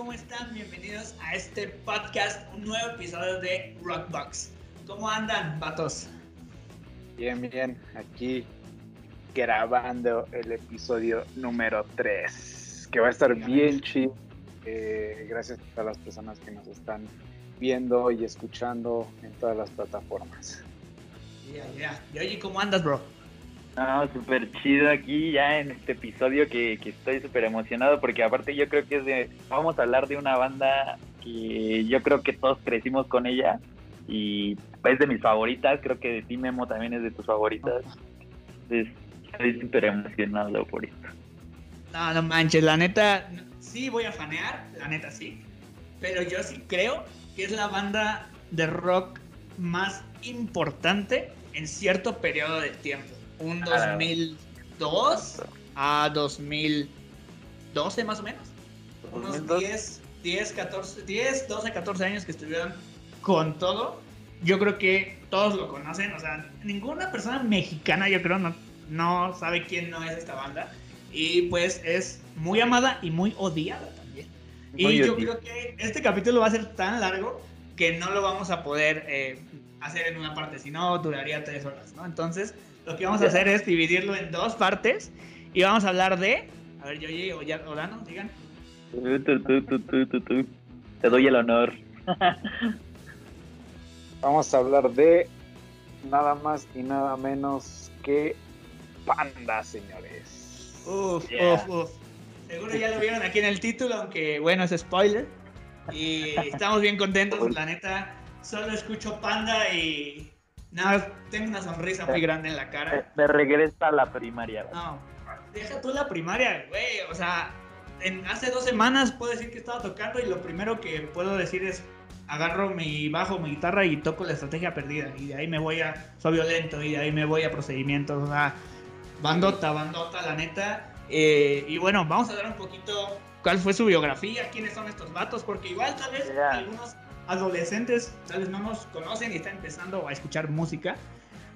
¿cómo están? Bienvenidos a este podcast, un nuevo episodio de Rockbox. ¿Cómo andan, vatos? Bien, bien, aquí grabando el episodio número 3, que va a estar bien chido. Eh, gracias a todas las personas que nos están viendo y escuchando en todas las plataformas. Ya, ya. Y oye, ¿cómo andas, bro? No, súper chido aquí ya en este episodio que, estoy súper emocionado porque aparte yo creo que es de, vamos a hablar de una banda que yo creo que todos crecimos con ella y es de mis favoritas, creo que de ti Memo también es de tus favoritas. Entonces estoy súper emocionado por esto. No, no manches, la neta, sí voy a fanear, la neta sí, pero yo sí creo que es la banda de rock más importante en cierto periodo de tiempo un 2002 a 2012 más o menos. Unos 10, 10, 14, 10, 12, 14 años que estuvieron con todo. Yo creo que todos lo conocen, o sea, ninguna persona mexicana yo creo no, no sabe quién no es esta banda. Y pues es muy amada y muy odiada también. y yo creo que este capítulo va a ser tan largo que no lo vamos a poder eh, hacer en una parte, si no duraría tres horas, ¿no? Entonces, lo que vamos a hacer es dividirlo en dos partes y vamos a hablar de. A ver, yo o, ya, o Dano, digan. Te doy el honor. vamos a hablar de nada más y nada menos que Panda, señores. Uf, uf, uf. Seguro ya lo vieron aquí en el título, aunque bueno, es spoiler. Y estamos bien contentos, la neta. Solo escucho Panda y no, tengo una sonrisa muy grande en la cara. Me regresa a la primaria. No, deja tú la primaria, güey. O sea, en, hace dos semanas puedo decir que estaba tocando y lo primero que puedo decir es agarro mi bajo, mi guitarra y toco la estrategia perdida. Y de ahí me voy a soy violento y de ahí me voy a procedimientos. O sea, bandota, bandota, la neta. Eh, y bueno, vamos a dar un poquito cuál fue su biografía, quiénes son estos vatos, porque igual tal vez algunos adolescentes tal vez no nos conocen y están empezando a escuchar música.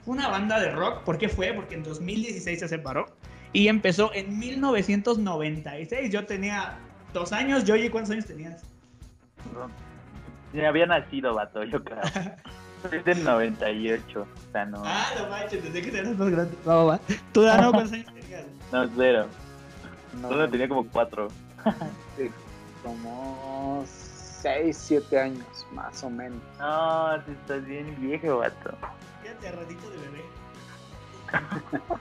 Fue una banda de rock. ¿Por qué fue? Porque en 2016 se separó y empezó en 1996. Yo tenía dos años. Yoyi, ¿cuántos años tenías? Ya había nacido, vato, yo creo. Soy del 98, o sea, no. Ah, no manches, desde que eras más grande. Va, va, ¿Tú, Dano, cuántos años tenías? No, cero. No, Solo tenía como cuatro. sí, como 6, 7 años, más o menos. No, tú estás bien viejo, vato. Quédate ratito de bebé.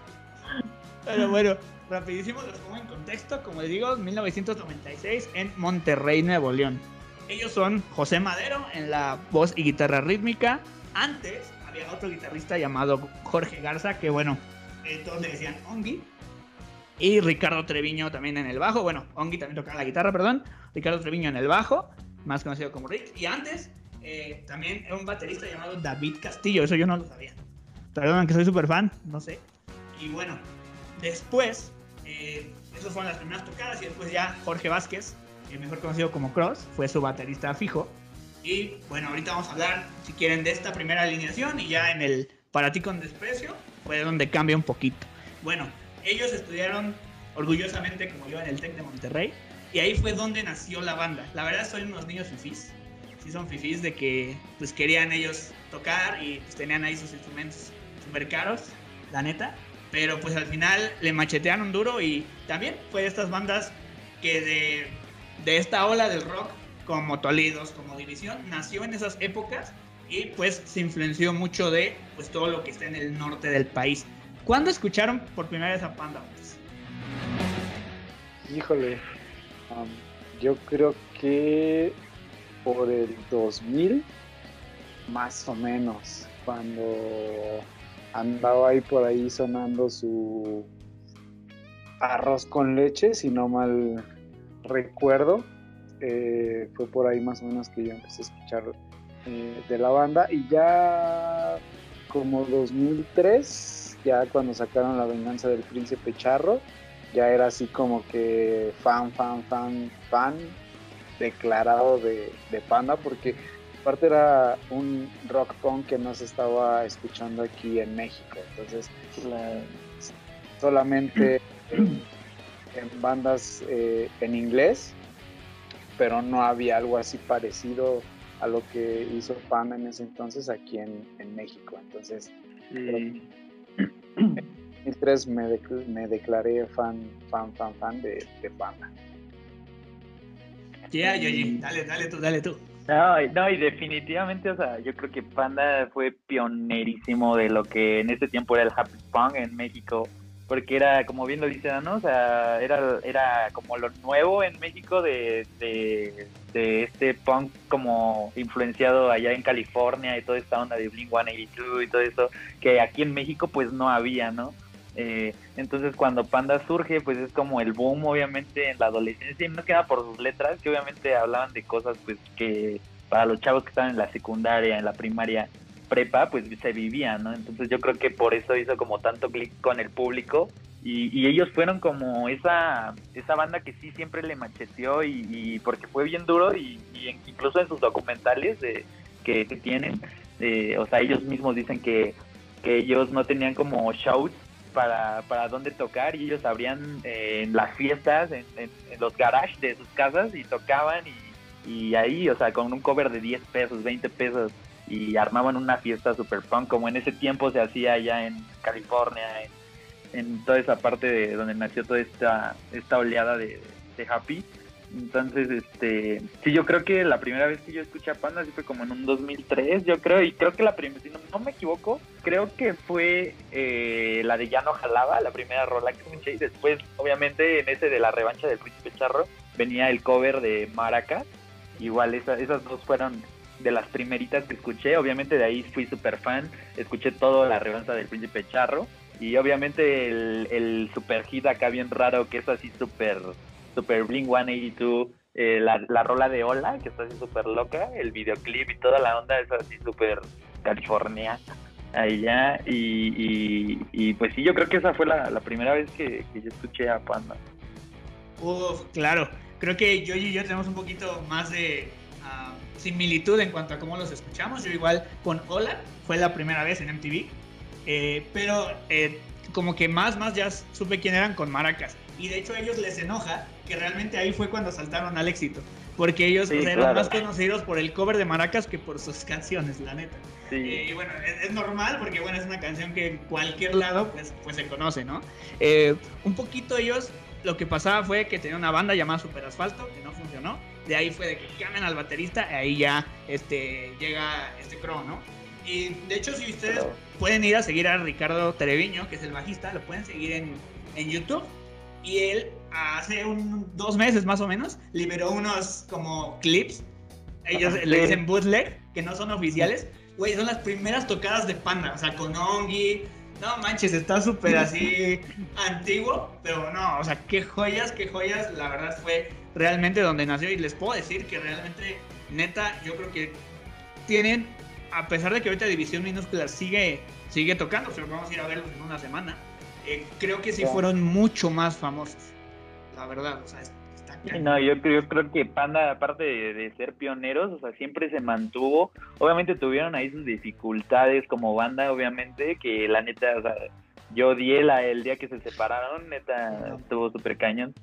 Pero bueno, rapidísimo los pongo en contexto. Como les digo, 1996 en Monterrey, Nuevo León. Ellos son José Madero en la voz y guitarra rítmica. Antes había otro guitarrista llamado Jorge Garza, que bueno, eh, todos le decían Ongi. Y Ricardo Treviño también en el bajo. Bueno, Ongi también tocaba la guitarra, perdón. Ricardo Treviño en el bajo más conocido como Rick. Y antes, eh, también era un baterista llamado David Castillo, eso yo no lo sabía. Perdón, que soy súper fan, no sé. Y bueno, después, eh, esas fueron las primeras tocadas y después ya Jorge Vázquez, el mejor conocido como Cross, fue su baterista fijo. Y bueno, ahorita vamos a hablar, si quieren, de esta primera alineación y ya en el Para ti con desprecio fue donde cambia un poquito. Bueno, ellos estudiaron orgullosamente como yo en el TEC de Monterrey y ahí fue donde nació la banda. La verdad son unos niños fifís. Sí son fifís de que pues querían ellos tocar y pues, tenían ahí sus instrumentos súper caros, la neta. Pero pues al final le machetearon duro y también fue de estas bandas que de, de esta ola del rock, como Tolidos, como División, nació en esas épocas y pues se influenció mucho de pues todo lo que está en el norte del país. ¿Cuándo escucharon por primera vez a Panda? Híjole, yo creo que por el 2000, más o menos, cuando andaba ahí por ahí sonando su arroz con leche, si no mal recuerdo. Eh, fue por ahí más o menos que yo empecé a escuchar eh, de la banda y ya como 2003, ya cuando sacaron La venganza del príncipe charro, ya era así como que fan, fan, fan, fan declarado de, Panda, porque aparte era un rock punk que no se estaba escuchando aquí en México, entonces solamente en, bandas eh, en inglés pero no había algo así parecido a lo que hizo Panda en ese entonces aquí en, México. Entonces, en 2003 me, me, declaré fan, fan, fan, fan de, de Panda. Yeah, Yoyi, dale, dale tú, dale tú. No, no, y definitivamente, o sea, yo creo que Panda fue pionerísimo de lo que en ese tiempo era el Happy Punk en México porque era, como bien lo dice ¿no? O sea, era, era como lo nuevo en México de, de, este punk como influenciado allá en California y toda esta onda de Blink-182 y todo eso, que aquí en México pues no había, ¿no? Eh, entonces cuando Panda surge, pues es como el boom obviamente en la adolescencia y no queda por sus letras, que obviamente hablaban de cosas pues que para los chavos que estaban en la secundaria, en la primaria, prepa, pues se vivía, ¿no? Entonces yo creo que por eso hizo como tanto clic con el público y, ellos fueron como esa, esa banda que sí siempre le macheteó y, porque fue bien duro y, incluso en sus documentales de, que, tienen, eh, o sea, ellos mismos dicen que, que ellos no tenían como shows para, para dónde tocar y ellos abrían eh, en las fiestas, en, los garages de sus casas y tocaban y, ahí, o sea, con un cover de 10 pesos, 20 pesos y armaban una fiesta super punk como en ese tiempo se hacía allá en California, en, toda esa parte de donde nació toda esta, esta oleada de, Happy. Entonces, este, sí, yo creo que la primera vez que yo escuché a Panda, sí fue como en un 2003, yo creo, y creo que la primera, si no, me equivoco, creo que fue eh, la de Ya no jalaba, la primera rola que escuché, y después, obviamente, en ese de la revancha del Príncipe Charro, venía el cover de Maracas, igual esas dos fueron de las primeritas que escuché. Obviamente de ahí fui súper fan. Escuché todo la revancha del Príncipe Charro. Y obviamente el, el super hit acá bien raro, que es así súper, super Bling 182. Eh, la, la rola de Hola, que está así súper loca. El videoclip y toda la onda es así súper California. Ahí ya. Y, y, pues sí, yo creo que esa fue la, primera vez que, que yo escuché a Panda. Uf, claro. Creo que yo y yo tenemos un poquito más de similitud en cuanto a cómo los escuchamos. Yo igual con Hola, fue la primera vez en MTV, eh, pero eh, como que más, más ya supe quién eran con Maracas. Y de hecho a ellos les enoja que realmente ahí fue cuando saltaron al éxito. Porque ellos eran más conocidos por el cover de Maracas que por sus canciones, la neta. Eh, y bueno, es, normal porque bueno, es una canción que en cualquier lado pues, pues se conoce, ¿no? un poquito ellos, lo que pasaba fue que tenían una banda llamada Super Asfalto, que no funcionó de ahí fue de que cambian al baterista, ahí ya este, llega este Crow, ¿no? Y de hecho, si ustedes pueden ir a seguir a Ricardo Treviño, que es el bajista, lo pueden seguir en, en YouTube. Y él hace un, dos meses más o menos liberó unos como clips. Ellos le dicen bootleg, que no son oficiales. Güey, son las primeras tocadas de Panda, o sea, con Ongi. No manches, está súper así antiguo, pero no, o sea, qué joyas, qué joyas. La verdad fue realmente donde nació y les puedo decir que realmente, neta, yo creo que tienen, a pesar de que ahorita División Minúscula sigue, sigue tocando, o vamos a ir a verlos en una semana, eh, creo que sí fueron mucho más famosos, la verdad, o sea, está no, yo creo, creo que Panda, aparte de, ser pioneros, o sea, siempre se mantuvo. Obviamente tuvieron ahí sus dificultades como banda, obviamente, que la neta, o sea, yo odié la, el día que se separaron, neta, estuvo súper cañón.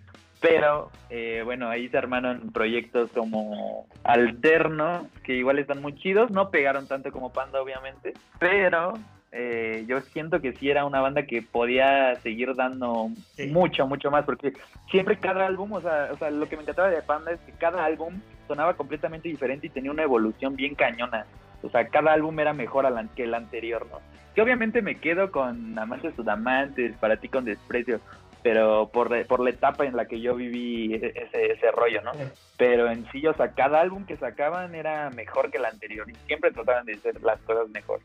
Pero eh, bueno, ahí se armaron proyectos como Alterno, que igual están muy chidos, no pegaron tanto como Panda obviamente, pero eh, yo siento que sí era una banda que podía seguir dando mucho, mucho más, porque siempre cada álbum, o sea, o sea, lo que me encantaba de Panda es que cada álbum sonaba completamente diferente y tenía una evolución bien cañona. O sea, cada álbum era mejor que el anterior, ¿no? Que obviamente me quedo con Amantes Sudamantes, Para ti con desprecio, pero por, por la etapa en la que yo viví ese, ese rollo, ¿no? Pero en sí, o sea, cada álbum que sacaban era mejor que el anterior y siempre trataban de hacer las cosas mejor.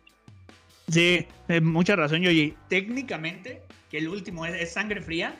Sí, eh, mucha razón, Yoyi. Técnicamente, que el último es, Sangre Fría,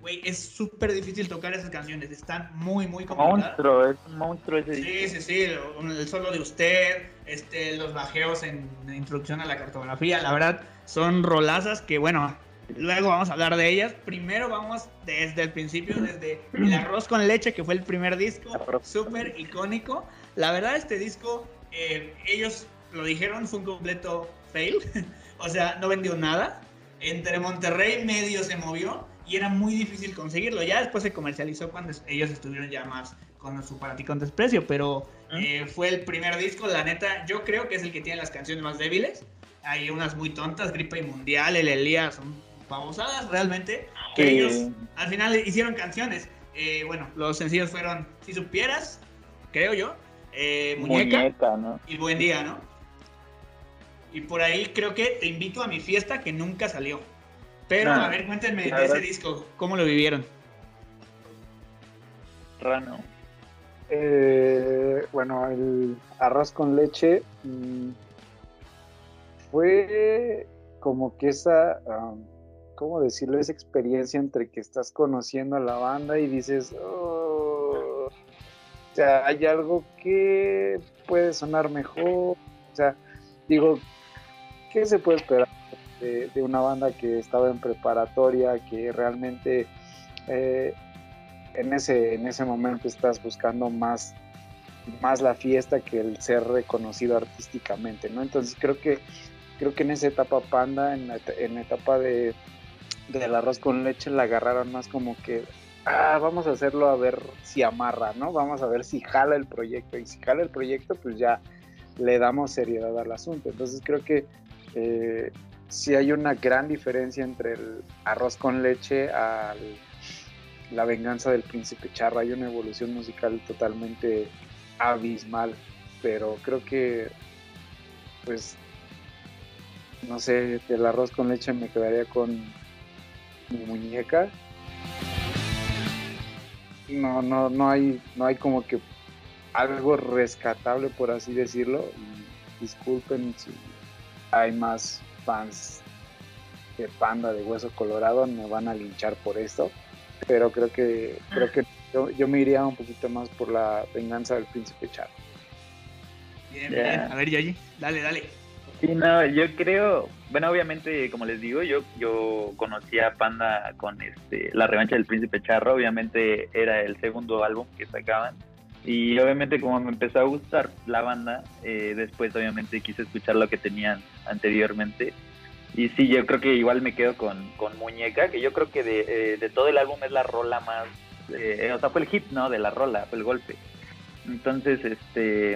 güey, es súper difícil tocar esas canciones. Están muy, muy complicadas. Monstruo, es un monstruo ese. Sí, sí, sí. El solo de usted, este, los bajeos en introducción a la cartografía. La verdad, son rolazas que, bueno, Luego vamos a hablar de ellas. Primero vamos desde el principio, desde El Arroz con Leche, que fue el primer disco, súper icónico. La verdad, este disco, eh, ellos lo dijeron, fue un completo fail. o sea, no vendió nada. Entre Monterrey medio se movió y era muy difícil conseguirlo. Ya después se comercializó cuando ellos estuvieron ya más con su para ti con desprecio, pero eh, fue el primer disco, la neta, yo creo que es el que tiene las canciones más débiles. Hay unas muy tontas, Gripe y Mundial, El Elías, son babosadas realmente, que ellos al final hicieron canciones. Eh, bueno, los sencillos fueron Si Supieras, creo yo, eh, Muñeca, y Buen Día, ¿no? Y por ahí creo que Te Invito a mi fiesta, que nunca salió. Pero, a ver, cuéntenme de ese disco, ¿cómo lo vivieron? Rano. Eh, bueno, el arroz con leche mm, fue como que esa, ¿cómo decirlo? Esa experiencia entre que estás conociendo a la banda y dices, oh", o sea, hay algo que puede sonar mejor. O sea, digo, ¿qué se puede esperar de, una banda que estaba en preparatoria, que realmente eh, en ese, en ese momento estás buscando más, más la fiesta que el ser reconocido artísticamente, ¿no? Entonces creo que, creo que en esa etapa Panda, en la, etapa de, del arroz con leche, la agarraron más como que, ah, vamos a hacerlo a ver si amarra, ¿no? Vamos a ver si jala el proyecto. Y si jala el proyecto, pues ya le damos seriedad al asunto. Entonces creo que eh, sí hay una gran diferencia entre el arroz con leche al la venganza del príncipe charra. Hay una evolución musical totalmente abismal, pero creo que, pues, no sé, del arroz con leche me quedaría con mi muñeca. No, no, no hay, no hay como que algo rescatable, por así decirlo. disculpen si hay más fans de Panda de Hueso Colorado, me van a linchar por esto pero creo que creo que yo, me iría un poquito más por la venganza del príncipe Charro. Bien, bien. A ver, Yoyi, dale, dale. Sí, no, yo creo, bueno, obviamente, como les digo, yo yo conocí a Panda con este La revancha del príncipe Charro, obviamente era el segundo álbum que sacaban. Y obviamente como me empezó a gustar la banda, eh, después obviamente quise escuchar lo que tenían anteriormente y sí, yo creo que igual me quedo con, Muñeca, que yo creo que de, eh, todo el álbum es la rola más, eh, o sea, fue el hit, ¿no? De la rola, fue el golpe. Entonces, este,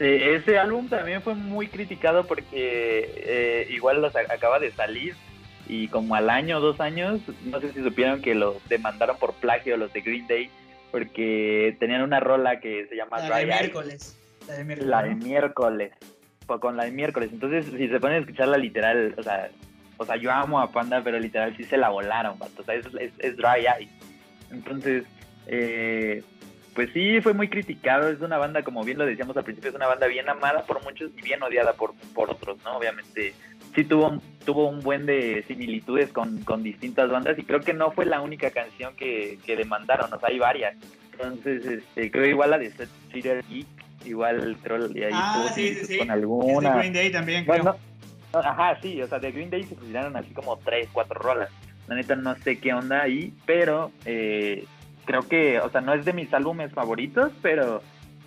eh, ese álbum también fue muy criticado porque igual los acaba de salir y como al año o dos años, no sé si supieron que los demandaron por plagio los de Green Day porque tenían una rola que se llama La de miércoles. La de miércoles. La de miércoles con la de miércoles. Entonces, si se ponen a escucharla literal, o sea, o sea, yo amo a Panda, pero literal sí se la volaron, O sea, es, es, dry eye. Entonces, eh, pues sí, fue muy criticado. Es una banda, como bien lo decíamos al principio, es una banda bien amada por muchos y bien odiada por, por otros, ¿no? Obviamente, sí tuvo, tuvo un buen de similitudes con, con distintas bandas y creo que no fue la única canción que, que demandaron, o sea, hay varias. Entonces, este, creo igual la de Set Geek igual el troll y ahí ah, sí, sí, con alguna. de Green Day también, creo. ajá, sí, o sea, de Green Day se pusieron así como tres, cuatro rolas. La neta no sé qué onda ahí, pero eh, creo que, o sea, no es de mis álbumes favoritos, pero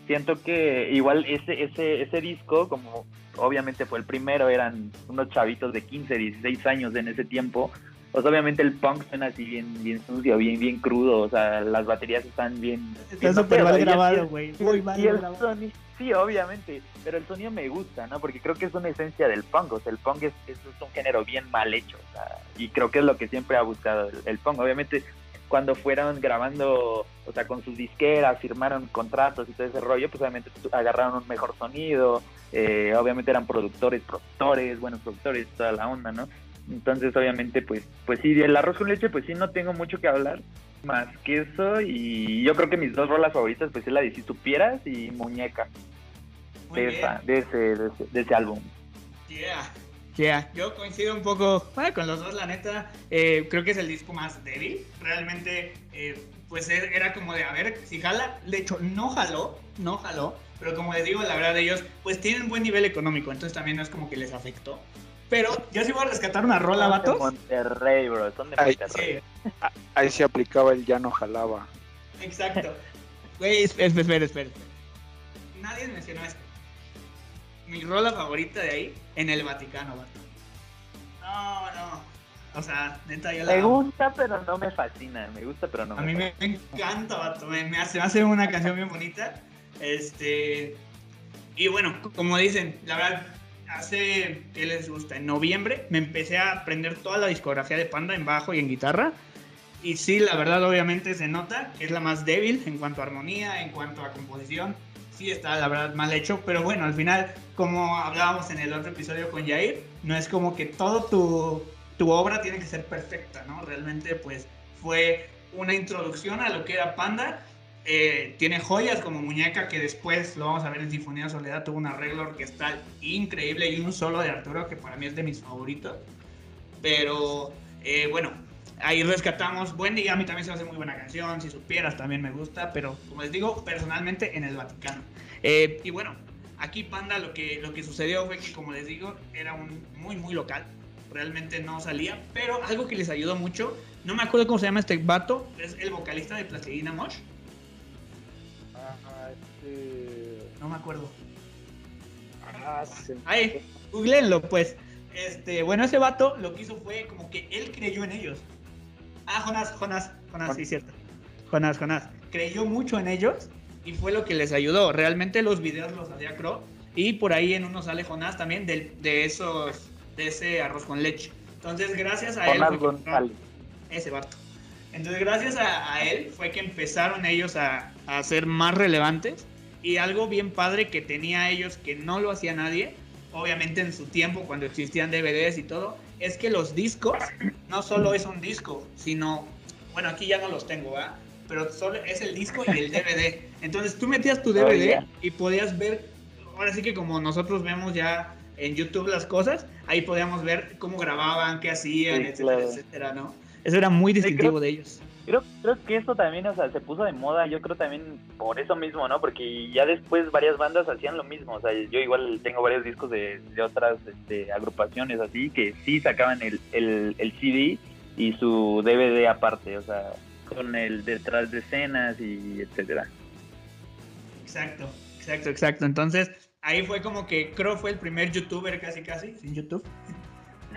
siento que igual ese, ese, ese disco, como obviamente fue el primero, eran unos chavitos de 15, 16 años en ese tiempo, pues obviamente el punk suena así bien, bien sucio, bien, bien crudo, o sea, las baterías están bien... Está súper mal grabado, güey, muy mal grabado. sí, obviamente, pero el sonido me gusta, ¿no? Porque creo que es una esencia del punk, o sea, el punk es, es, un género bien mal hecho, o sea, y creo que es lo que siempre ha buscado el, el punk. Obviamente, cuando fueron grabando, o sea, con sus disqueras, firmaron contratos y todo ese rollo, pues obviamente agarraron un mejor sonido, eh, obviamente eran productores, productores, buenos productores, toda la onda, ¿no? Entonces, obviamente, pues, pues sí, el arroz con leche, pues sí, no tengo mucho que hablar más que eso. Y yo creo que mis dos rolas favoritas, pues es la de Si Supieras y Muñeca. De, de, ese, de, ese, álbum. Yeah. Yeah. Yo coincido un poco con los dos, la neta. Eh, creo que es el disco más débil. Realmente, eh, pues e, era como de a ver si jala. De hecho, no jaló, no jaló. Pero como les digo, la verdad, ellos pues tienen buen nivel económico. Entonces también no es como que les afectó. Pero yo sí voy a rescatar una rola, vatos. Monterrey, bro. Son de Monterrey. Ahí, se aplicaba el ya no jalaba. Exacto. Güey, espera, espera, espera. Nadie mencionó esto. Mi rola favorita de ahí, en el Vaticano, vato. No, no. O sea, neta, ya la. Me gusta, pero no me fascina. Me gusta, pero no A mí me encanta, vato. Me, hace, me hace una canción bien bonita. Este. Y bueno, como dicen, la verdad, hace, ¿qué les gusta? En noviembre me empecé a aprender toda la discografía de Panda en bajo y en guitarra. Y sí, la verdad, obviamente se nota que es la más débil en cuanto a armonía, en cuanto a composición. Sí está, la verdad, mal hecho. Pero bueno, al final, como hablábamos en el otro episodio con Jair, no es como que todo tu, tu obra tiene que ser perfecta, ¿no? Realmente, pues, fue una introducción a lo que era Panda eh, tiene joyas como Muñeca, que después lo vamos a ver en Sinfonía Soledad, tuvo un arreglo orquestal increíble y un solo de Arturo que para mí es de mis favoritos. Pero eh, bueno, ahí rescatamos. Buen día, a mí también se me hace muy buena canción. Si supieras, también me gusta. Pero como les digo, personalmente en el Vaticano. Eh, y bueno, aquí Panda lo que, lo que sucedió fue que, como les digo, era un muy, muy local. Realmente no salía. Pero algo que les ayudó mucho, no me acuerdo cómo se llama este vato, es el vocalista de Plastilina Mosh no me acuerdo. Ah, Ahí, googleenlo, pues. Este, bueno, ese vato lo que hizo fue como que él creyó en ellos. Ah, Jonas, Jonas, Jonas, sí, cierto. Jonas, Jonas. Creyó mucho en ellos y fue lo que les ayudó. Realmente los videos los hacía Crow y por ahí en uno sale Jonas también de, de esos, de ese arroz con leche. Entonces, gracias a él. Ese vato. Entonces, gracias a, él fue que empezaron ellos a, a ser más relevantes y algo bien padre que tenía ellos que no lo hacía nadie, obviamente en su tiempo cuando existían DVDs y todo, es que los discos no solo es un disco, sino, bueno, aquí ya no los tengo, ¿verdad? Pero solo es el disco y el DVD. Entonces tú metías tu DVD y podías ver, ahora sí que como nosotros vemos ya en YouTube las cosas, ahí podíamos ver cómo grababan, qué hacían, etcétera, etcétera, ¿no? Eso era muy distintivo de ellos. Creo, creo que esto también, o sea, se puso de moda, yo creo también por eso mismo, ¿no? Porque ya después varias bandas hacían lo mismo, o sea, yo igual tengo varios discos de, de otras este, agrupaciones así, que sí sacaban el, el, el CD y su DVD aparte, o sea, con el detrás de escenas y etcétera. Exacto, exacto, exacto. Entonces, ahí fue como que creo fue el primer youtuber casi casi, sin YouTube.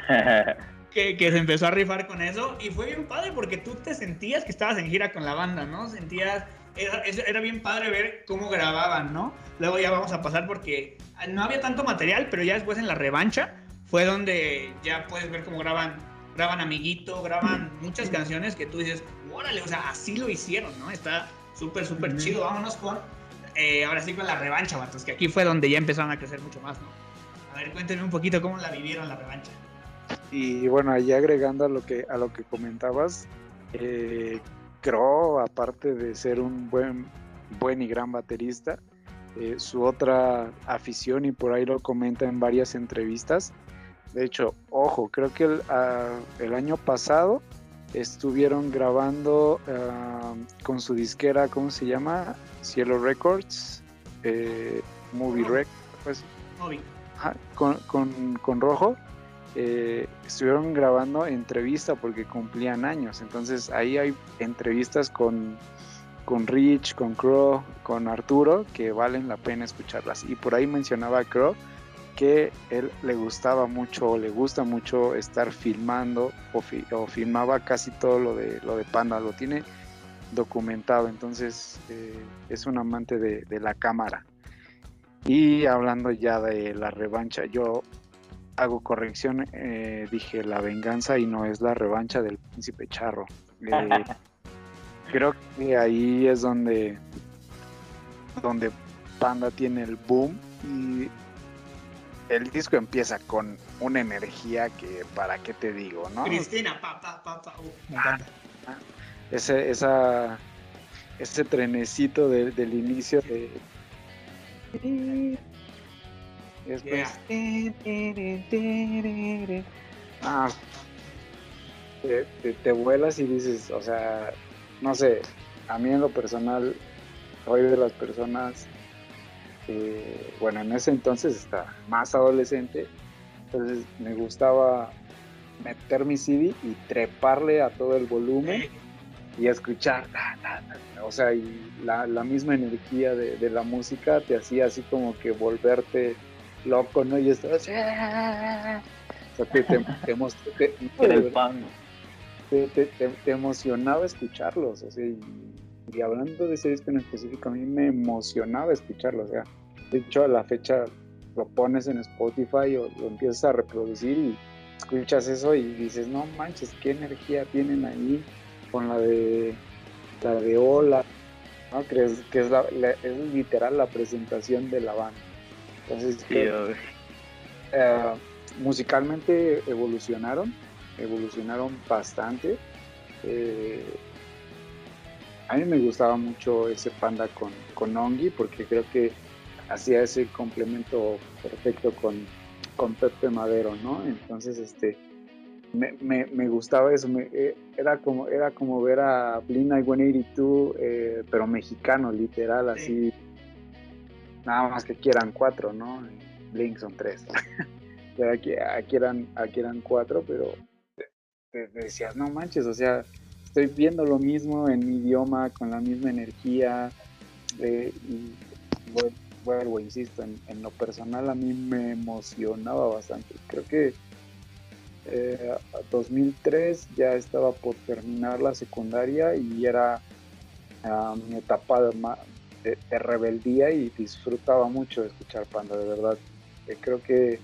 que, se empezó a rifar con eso y fue bien padre porque tú te sentías que estabas en gira con la banda, ¿no? Sentías, era, era bien padre ver cómo grababan, ¿no? Luego ya vamos a pasar porque no había tanto material, pero ya después en la revancha fue donde ya puedes ver cómo graban, graban Amiguito, graban muchas canciones que tú dices, órale, o sea, así lo hicieron, ¿no? Está súper, súper chido, vámonos con, eh, ahora sí con la revancha, vatos, que aquí fue donde ya empezaron a crecer mucho más, ¿no? A ver, cuéntenme un poquito cómo la vivieron la revancha. Y bueno, ahí agregando a lo que, a lo que comentabas, eh, Crow, aparte de ser un buen, buen y gran baterista, eh, su otra afición, y por ahí lo comenta en varias entrevistas, de hecho, ojo, creo que el, ah, el año pasado estuvieron grabando ah, con su disquera, ¿cómo se llama? Cielo Records, eh, Movie Records, pues, con, con, con Rojo eh, estuvieron grabando entrevista porque cumplían años. Entonces ahí hay entrevistas con, con Rich, con Crow, con Arturo que valen la pena escucharlas. Y por ahí mencionaba a Crow que él le gustaba mucho, le gusta mucho estar filmando o, filmaba casi todo lo de, lo de Panda, lo tiene documentado, entonces eh, es un amante de, de la cámara. Y hablando ya de la revancha, yo hago corrección, eh, dije la venganza y no es la revancha del príncipe charro. Eh, creo que ahí es donde, donde Panda tiene el boom y el disco empieza con una energía que, ¿para qué te digo? ¿no? Cristina, pa, pa, pa, pa. Uh, ah, ese, esa, ese trenecito del inicio de Ah, te, vuelas y dices, o sea, no sé, a mí en lo personal, soy de las personas, bueno, en ese entonces está más adolescente, entonces me gustaba meter mi CD y treparle a todo el volumen y escuchar, o sea, y la, misma energía de la música te hacía así como que volverte loco, ¿no? Y estaba así, ¡ah! O sea, te, te, te, te, emocionaba escucharlos. O sea, y, hablando de ese disco en específico, a mí me emocionaba escucharlo. O sea, de hecho, a la fecha lo pones en Spotify o lo empiezas a reproducir y escuchas eso y dices, no manches, qué energía tienen ahí con la de la de Hola, ¿no? que, es, que es, la, es literal la presentación de la banda. Entonces, eh, musicalmente evolucionaron, evolucionaron bastante. Eh, a mí me gustaba mucho ese panda con, con Ongi porque creo que hacía ese complemento perfecto con, con Pepe Madero, ¿no? Entonces, este, me, me, me gustaba eso, eh, era, como, era como ver a Blink-182, eh, pero mexicano, literal, así, nada más que aquí eran cuatro, ¿no? Blink son tres. aquí, aquí, eran, aquí eran cuatro, pero te, decías, no manches, o sea, estoy viendo lo mismo en mi idioma, con la misma energía, eh, y vuelvo, insisto, en, lo personal a mí me emocionaba bastante. Creo que eh, 2003 ya estaba por terminar la secundaria y era ah, mi etapa de, rebeldía y disfrutaba mucho de escuchar Panda, de verdad. Eh, creo que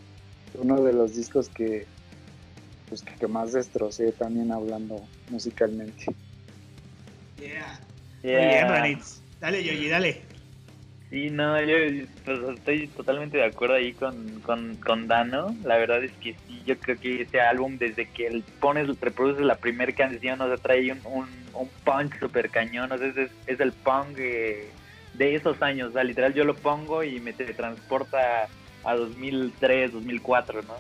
uno de los discos que, pues, que más destrocé también hablando musicalmente. Yeah. yeah. Muy bien, Dale, Yogi, dale. Sí, no, yo pues, estoy totalmente de acuerdo ahí con, con, Dano. La verdad es que sí, yo creo que ese álbum, desde que él pones, reproduces la primera canción, o sea, trae un, un, punk super cañón, o sea, es, es el punk de esos años, o sea, literal yo lo pongo y me transporta a 2003, 2004, ¿no?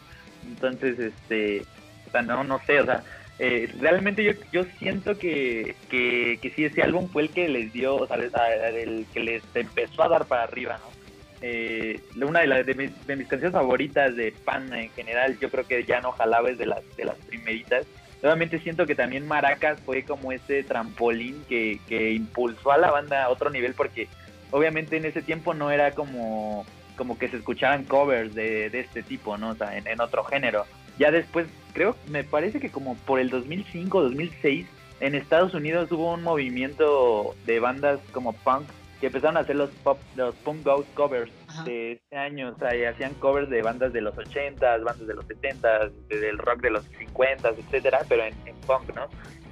Entonces, este, o sea, no, no sé, o sea, eh, realmente yo, yo siento que, que, que, sí, ese álbum fue el que les dio, o sea, el que les empezó a dar para arriba, ¿no? Eh, una de, las de, mis, canciones favoritas de Pan en general, yo creo que ya no jalaba es de las, de las primeritas. Nuevamente siento que también Maracas fue como ese trampolín que, que impulsó a la banda a otro nivel porque obviamente en ese tiempo no era como, como que se escucharan covers de, de este tipo, ¿no? O sea, en, en otro género ya después, creo, me parece que como por el 2005, 2006, en Estados Unidos hubo un movimiento de bandas como punk que empezaron a hacer los pop, los punk ghost covers de este año, o sea, y hacían covers de bandas de los 80 bandas de los 70 del rock de los 50 etcétera, pero en, punk, ¿no?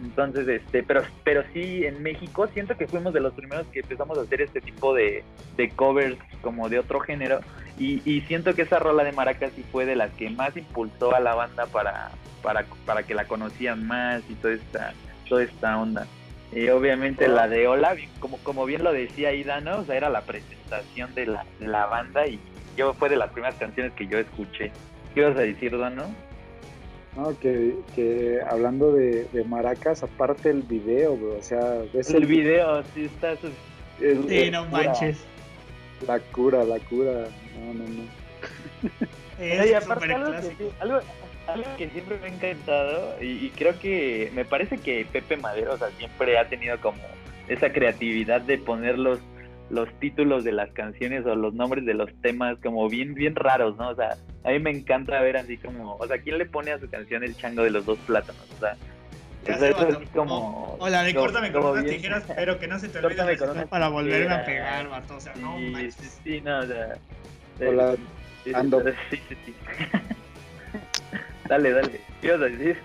Entonces, este, pero, pero sí, en México siento que fuimos de los primeros que empezamos a hacer este tipo de, covers como de otro género y, siento que esa rola de Maracas sí fue de las que más impulsó a la banda para, para, para que la conocían más y toda esta, toda esta onda. Y obviamente la de Hola, como, como bien lo decía Ida, ¿no? O sea, era la presentación de la, de la banda y yo fue de las primeras canciones que yo escuché. ¿Qué ibas a decir, Dano? No, que, que hablando de, Maracas, aparte el video, o sea... Es el, video, sí, está... sí, no manches. La cura, la cura. No, no, no. Es aparte algo que, siempre me ha encantado y, creo que me parece que Pepe Madero o sea, siempre ha tenido como esa creatividad de poner los, los títulos de las canciones o los nombres de los temas como bien bien raros, ¿no? O sea, a mí me encanta ver así como, o sea, ¿quién le pone a su canción el chango de los dos plátanos? O sea, eso es como. O, la de córtame con unas tijeras, pero que no se te olvide para volverme a pegar, vato. O sea, no sí, Sí, sí, no, o sea. Hola, ando. Sí, sí, sí. dale, dale. ¿Qué ibas a decir?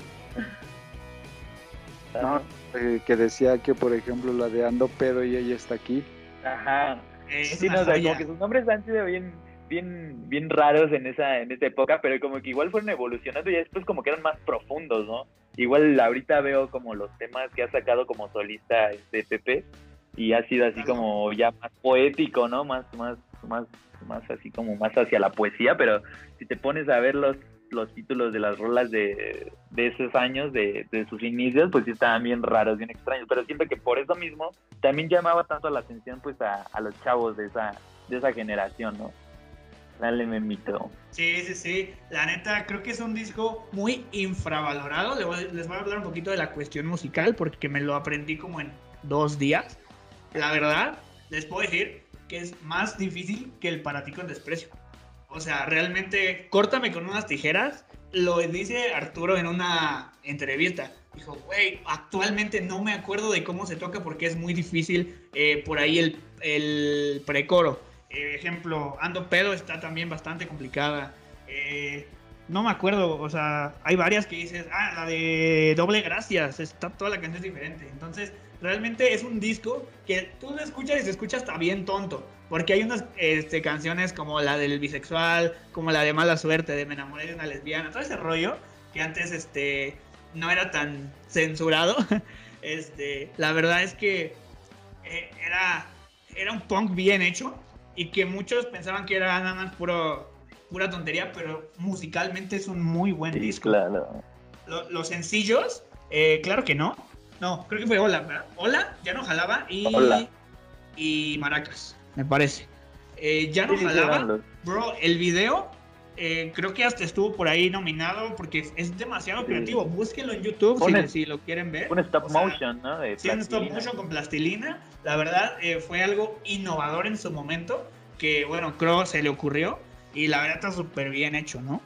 No, eh, que decía que, por ejemplo, la de Ando Pedo y ella está aquí. Ajá. sí, no, o sea, como que sus nombres han sido bien, bien, bien raros en esa, en esa época, pero como que igual fueron evolucionando y después como que eran más profundos, ¿no? Igual ahorita veo como los temas que ha sacado como solista este Pepe y ha sido así como ya más poético, ¿no? Más, más, más, más así como más hacia la poesía, pero si te pones a ver los, los títulos de las rolas de, de esos años, de, de, sus inicios, pues sí estaban bien raros, bien extraños, pero siempre que por eso mismo también llamaba tanto la atención pues a, a los chavos de esa, de esa generación, ¿no? Dale, me invito. Sí, sí, sí. La neta, creo que es un disco muy infravalorado. Les voy, a hablar un poquito de la cuestión musical porque me lo aprendí como en dos días. La verdad, les puedo decir que es más difícil que el para ti con desprecio. O sea, realmente, córtame con unas tijeras. lo dice Arturo en una entrevista. Dijo, güey, actualmente no me acuerdo de cómo se toca porque es muy difícil eh, por ahí el, el precoro. Eh, ejemplo, Ando Pedo está también bastante complicada. Eh, no me acuerdo, o sea, hay varias que dices, ah, la de Doble Gracias, está toda la canción diferente. Entonces, realmente es un disco que tú lo escuchas y se escucha hasta bien tonto. Porque hay unas este, canciones como la del bisexual, como la de mala suerte, de me enamoré de una lesbiana, todo ese rollo que antes este, no era tan censurado. este, la verdad es que eh, era, era un punk bien hecho y que muchos pensaban que era nada más puro, pura tontería, pero musicalmente es un muy buen Sí, disco. claro. Lo- los sencillos, eh, claro que no. No, creo que fue Hola, ¿verdad? Hola, ya no jalaba y, Hola. y Maracas, me parece. Eh, ya no jalaba. Bro, el video eh, creo que hasta estuvo por ahí nominado porque es demasiado Sí. creativo. Búsquenlo en YouTube si, Pone- si lo quieren ver. Un stop O sea, motion, ¿no? De Sí, un stop motion con plastilina. La verdad eh, fue algo innovador en su momento que, bueno, creo se le ocurrió y la verdad está súper bien hecho, ¿no?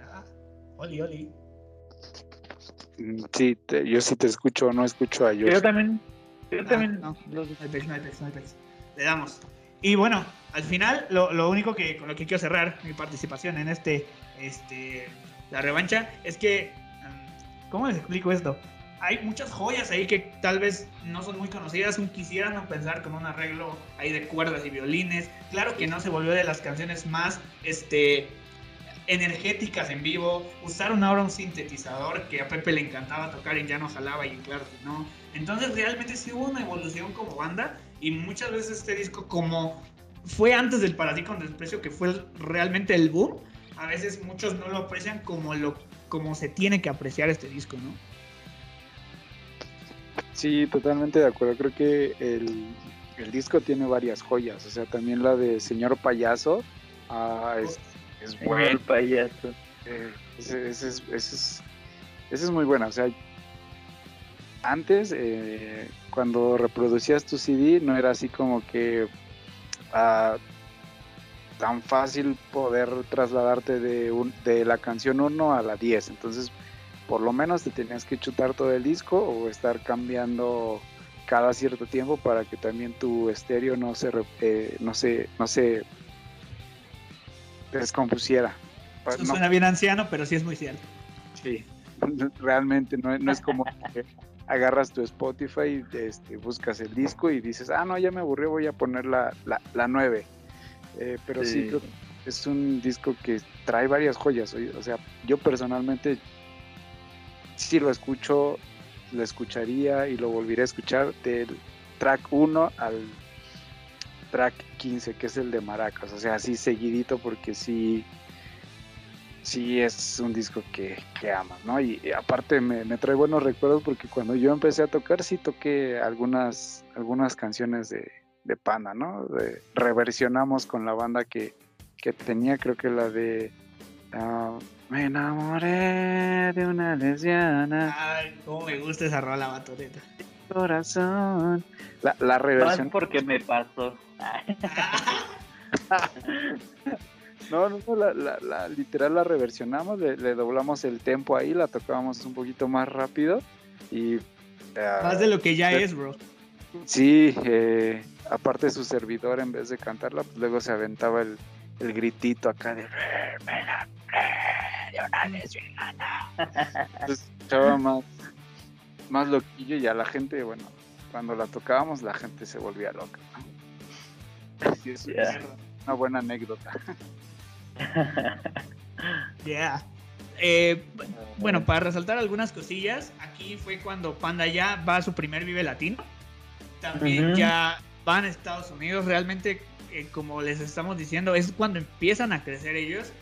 Ah, Oli, Oli. Sí, te- yo sí te escucho, no escucho a Yo Josh. también. Yo Ah, también. no, no hay pex, no hay pex, no hay pex. Le damos. Y bueno, al final, lo, lo único que con lo que quiero cerrar mi participación en este, este, la revancha, es que, mm, ¿cómo les explico esto? Hay muchas joyas ahí que tal vez no son muy conocidas, quisieran no pensar con un arreglo ahí de cuerdas y violines. Claro que no se volvió de las canciones más, este, energéticas en vivo. Usaron ahora un sintetizador que a Pepe le encantaba tocar y ya no jalaba y claro que no. Entonces realmente sí hubo una evolución como banda y muchas veces este disco como fue antes del Para ti con desprecio que fue realmente el boom, a veces muchos no lo aprecian como lo como se tiene que apreciar este disco, ¿no? Sí, totalmente de acuerdo. Creo que el, el disco tiene varias joyas. O sea, también la de Señor Payaso ah, es, es El payaso. Eh, ese, ese es, ese es- ese es muy buena. O sea, antes, eh, cuando reproducías tu CD, no era así como que ah, tan fácil poder trasladarte de, un, de la canción 1 a la 10. Entonces, por lo menos te tenías que chutar todo el disco o estar cambiando cada cierto tiempo para que también tu estéreo no se, eh, no se, no se descompusiera. Eso No, suena bien anciano, pero sí es muy cierto. Sí, realmente no, no es como que agarras tu Spotify, este, buscas el disco y dices, ah, no, ya me aburrió, voy a poner la, la, la 9. Eh, pero sí, Sí. creo que es un disco que trae varias joyas. O sea, yo personalmente, si lo escucho, lo escucharía y lo volveré a escuchar del track 1 al track 15, que es el de Maracas. O sea, así seguidito porque sí sí es un disco que, que amas, ¿no? Y, y aparte me, me trae buenos recuerdos porque cuando yo empecé a tocar sí toqué algunas, algunas canciones de, de Panda, ¿no? De- reversionamos con la banda que, que tenía, creo que la de ah, Me enamoré de una lesbiana, Ay, cómo me gusta esa rola, batoneta. Corazón. La, la Más reversión. porque me pasó. No, no, no, la, la, la- literal la reversionamos, le, le doblamos el tempo ahí, la tocábamos un poquito más rápido y... ah, Más de lo que ya Sí. es, bro. Sí, eh, aparte su servidor en vez de cantarla, pues luego se aventaba el, el gritito acá de... Entonces escuchaba más, más loquillo y a la gente, bueno, cuando la tocábamos la gente se volvía loca. ¿no? Sí, es Ya. una buena anécdota. Yeah. Eh, bueno, para resaltar algunas cosillas, aquí fue cuando Panda ya va a su primer Vive Latino. También ya van a Estados Unidos. Realmente, eh, como les estamos diciendo, es cuando empiezan a crecer ellos.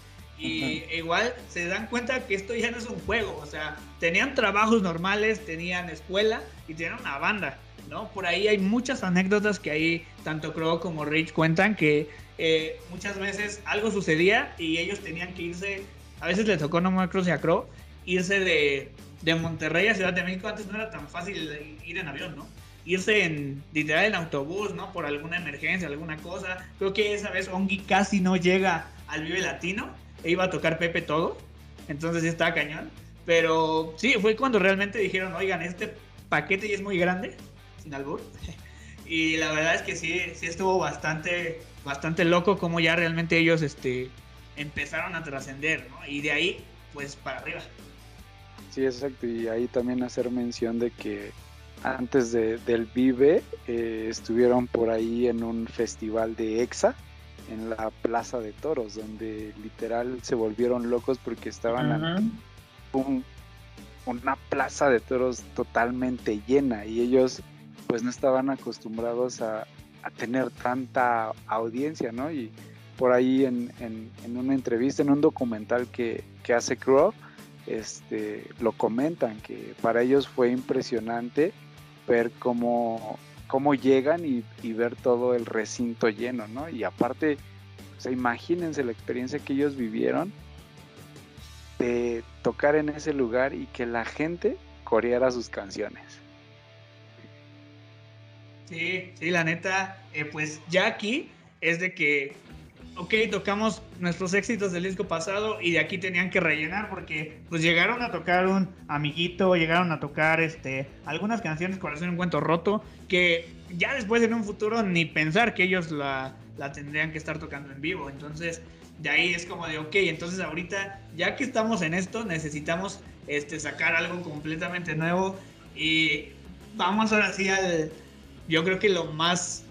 Y igual se dan cuenta que esto ya no es un juego. O sea, tenían trabajos normales, tenían escuela y tenían una banda. ¿no? Por ahí hay muchas anécdotas que ahí tanto Crow como Rich cuentan que eh, muchas veces algo sucedía y ellos tenían que irse, a veces le tocó, no me acuerdo si a Crow, irse de, de Monterrey a Ciudad de México, antes no era tan fácil ir en avión, ¿no? irse en literal en autobús, ¿no? Por alguna emergencia, alguna cosa. Creo que esa vez Ongi casi no llega al Vive Latino iba a tocar Pepe todo. Entonces sí estaba cañón. Pero sí, fue cuando realmente dijeron, oigan, este paquete ya es muy grande, sin albur. y la verdad es que sí, sí estuvo bastante, bastante loco como ya realmente ellos este, empezaron a trascender, ¿no? Y de ahí, pues para arriba. Sí, exacto. Y ahí también hacer mención de que antes de, del Vive eh, estuvieron por ahí en un festival de EXA en la Plaza de Toros, donde literal se volvieron locos porque estaban un, una plaza de toros totalmente llena y ellos pues no estaban acostumbrados a, a tener tanta audiencia, ¿no? Y por ahí en, en, en una entrevista, en un documental que, que hace Crow, este, lo comentan, que para ellos fue impresionante ver cómo, cómo llegan y, ver todo el recinto lleno, ¿no? Y aparte, o sea, imagínense la experiencia que ellos vivieron de tocar en ese lugar y que la gente coreara sus canciones. Sí, sí, la neta, eh, pues ya aquí es de que ok, tocamos nuestros éxitos del disco pasado y de aquí tenían que rellenar porque pues llegaron a tocar un amiguito, llegaron a tocar este algunas canciones Corazón un cuento roto que ya después en un futuro ni pensar que ellos la, la tendrían que estar tocando en vivo. Entonces, de ahí es como de, ok, entonces ahorita, ya que estamos en esto, necesitamos este, sacar algo completamente nuevo. Y vamos ahora sí al, yo creo que lo más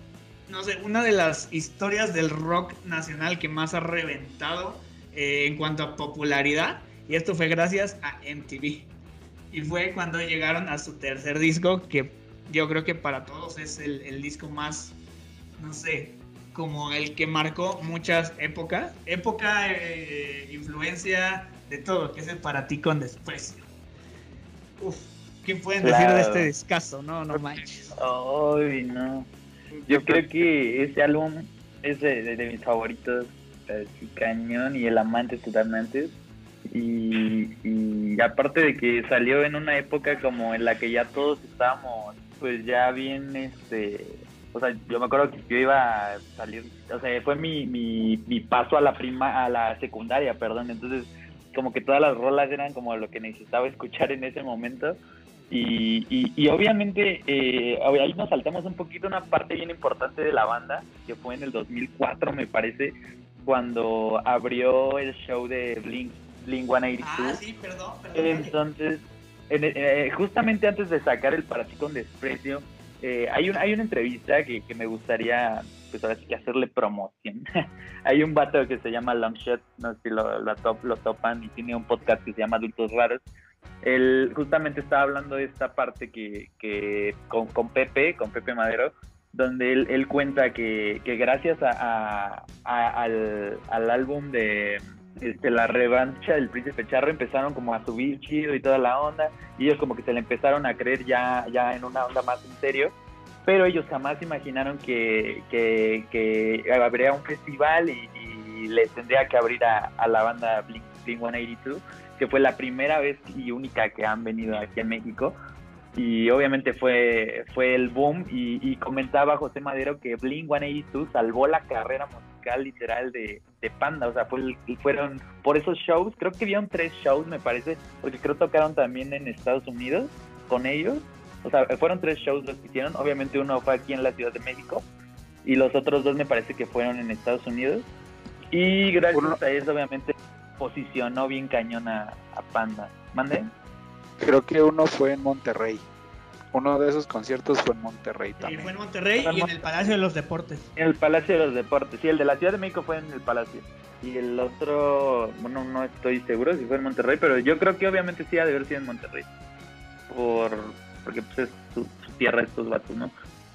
no sé, una de las historias del rock nacional que más ha reventado eh, en cuanto a popularidad. Y esto fue gracias a MTV. Y fue cuando llegaron a su tercer disco, que yo creo que para todos es el, el disco más, no sé, como el que marcó muchas épocas. Época, eh, influencia, de todo, que es el para ti con desprecio. Uf, ¿qué pueden decir de este descaso? No, no manches. Ay, no. Yo creo que ese álbum es de, mis favoritos, así cañón y el amante totalmente. Y, y aparte de que salió en una época como en la que ya todos estábamos, pues ya bien, este, o sea, yo me acuerdo que yo iba a salir, o sea, fue mi, mi, mi paso a la prima, a la secundaria, perdón, entonces como que todas las rolas eran como lo que necesitaba escuchar en ese momento y, y, y obviamente eh, ahí nos saltamos un poquito una parte bien importante de la banda, que fue en el 2004 me parece, cuando abrió el show de Blink, Blink 182. Ah, sí, perdón, perdón. Entonces, en, eh, justamente antes de sacar el Para ti con desprecio, eh, hay, un, hay una entrevista que, que me gustaría pues ahora sí que hacerle promoción. hay un vato que se llama Longshot, no sé si lo, lo, top, lo topan, y tiene un podcast que se llama Adultos Raros, él justamente estaba hablando de esta parte que, con, Pepe, con Pepe Madero, donde él, cuenta que, gracias a, al, álbum de este, la revancha del príncipe charro empezaron como a subir chido y toda la onda y ellos como que se le empezaron a creer ya, en una onda más en serio pero ellos jamás imaginaron que, habría un festival y, les tendría que abrir a, a la banda Blink, Blink 182 que fue la primera vez y única que han venido aquí en México. Y obviamente fue, fue el boom. Y, y comentaba José Madero que Bling 182 salvó la carrera musical literal de, de Panda. O sea, fue, fueron por esos shows. Creo que vieron tres shows, me parece, porque creo tocaron también en Estados Unidos con ellos. O sea, fueron tres shows los que hicieron. Obviamente uno fue aquí en la Ciudad de México y los otros dos me parece que fueron en Estados Unidos. Y gracias uno... a eso, obviamente, posicionó bien cañón a, a Panda. ¿Mande? Creo que uno fue en Monterrey. Uno de esos conciertos fue en Monterrey también. Y fue en Monterrey y en el Palacio de los Deportes. En el Palacio de los Deportes, sí, el de la Ciudad de México fue en el Palacio. Y el otro, bueno, no estoy seguro si fue en Monterrey, pero yo creo que obviamente sí ha de haber sido en Monterrey. Por, porque pues es su, su tierra estos vatos, ¿no?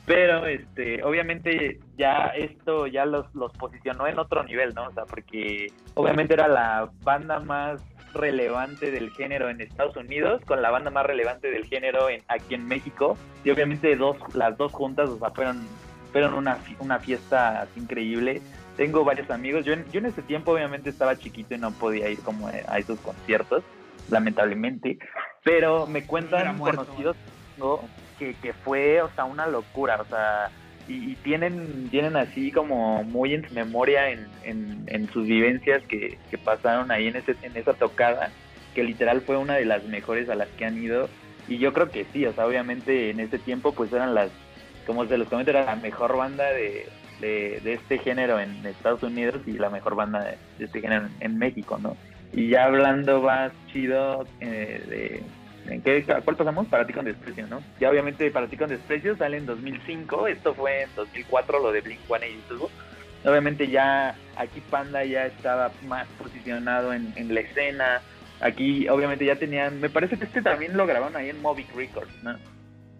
Pero este obviamente ya esto ya los, los posicionó en otro nivel, ¿no? O sea, porque obviamente era la banda más relevante del género en Estados Unidos con la banda más relevante del género en, aquí en México y obviamente dos las dos juntas o sea fueron fueron una, una fiesta increíble tengo varios amigos yo en, yo en ese tiempo obviamente estaba chiquito y no podía ir como a esos conciertos lamentablemente pero me cuentan conocidos ¿no? Que, fue, o sea, una locura, o sea, y, tienen, tienen así como muy en su memoria en, en, sus vivencias que, que, pasaron ahí en, ese, en esa tocada, que literal fue una de las mejores a las que han ido. Y yo creo que sí, o sea, obviamente en ese tiempo pues eran las, como se los comento, era la mejor banda de, de, este género en Estados Unidos y la mejor banda de, este género en, México, ¿no? Y ya hablando más chido eh, de ¿En qué, ¿Cuál pasamos? Para ti con desprecio, ¿no? Ya obviamente Para ti con desprecio sale en 2005, esto fue en 2004 lo de Blink-182. Obviamente ya aquí Panda ya estaba más posicionado en, la escena. Aquí obviamente ya tenían, me parece que este también lo grabaron ahí en Movic Records, ¿no?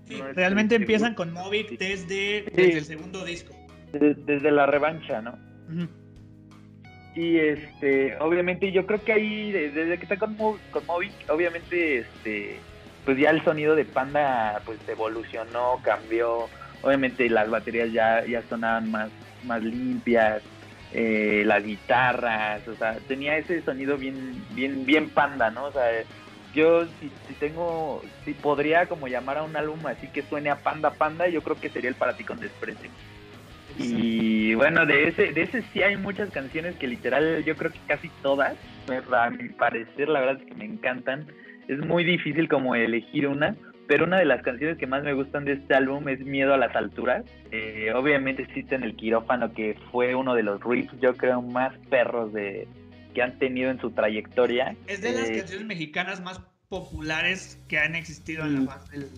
Sí, realmente empiezan con Movic desde, el segundo disco. Desde, la revancha, ¿no? Y este, obviamente yo creo que ahí, desde que está con, con Movic, obviamente, este, pues ya el sonido de Panda pues evolucionó, cambió. Obviamente las baterías ya, ya sonaban más, más limpias, eh, las guitarras, o sea, tenía ese sonido bien, bien, bien Panda, ¿no? O sea, yo si, si tengo, si podría como llamar a un álbum así que suene a Panda Panda, yo creo que sería el para ti con desprecio. Y bueno, de ese, de ese sí hay muchas canciones que literal yo creo que casi todas, a mi parecer la verdad es que me encantan. Es muy difícil como elegir una, pero una de las canciones que más me gustan de este álbum es Miedo a las alturas. Eh, obviamente existe en el quirófano que fue uno de los riffs yo creo más perros de que han tenido en su trayectoria. Es de las eh, canciones mexicanas más populares que han existido en la faz del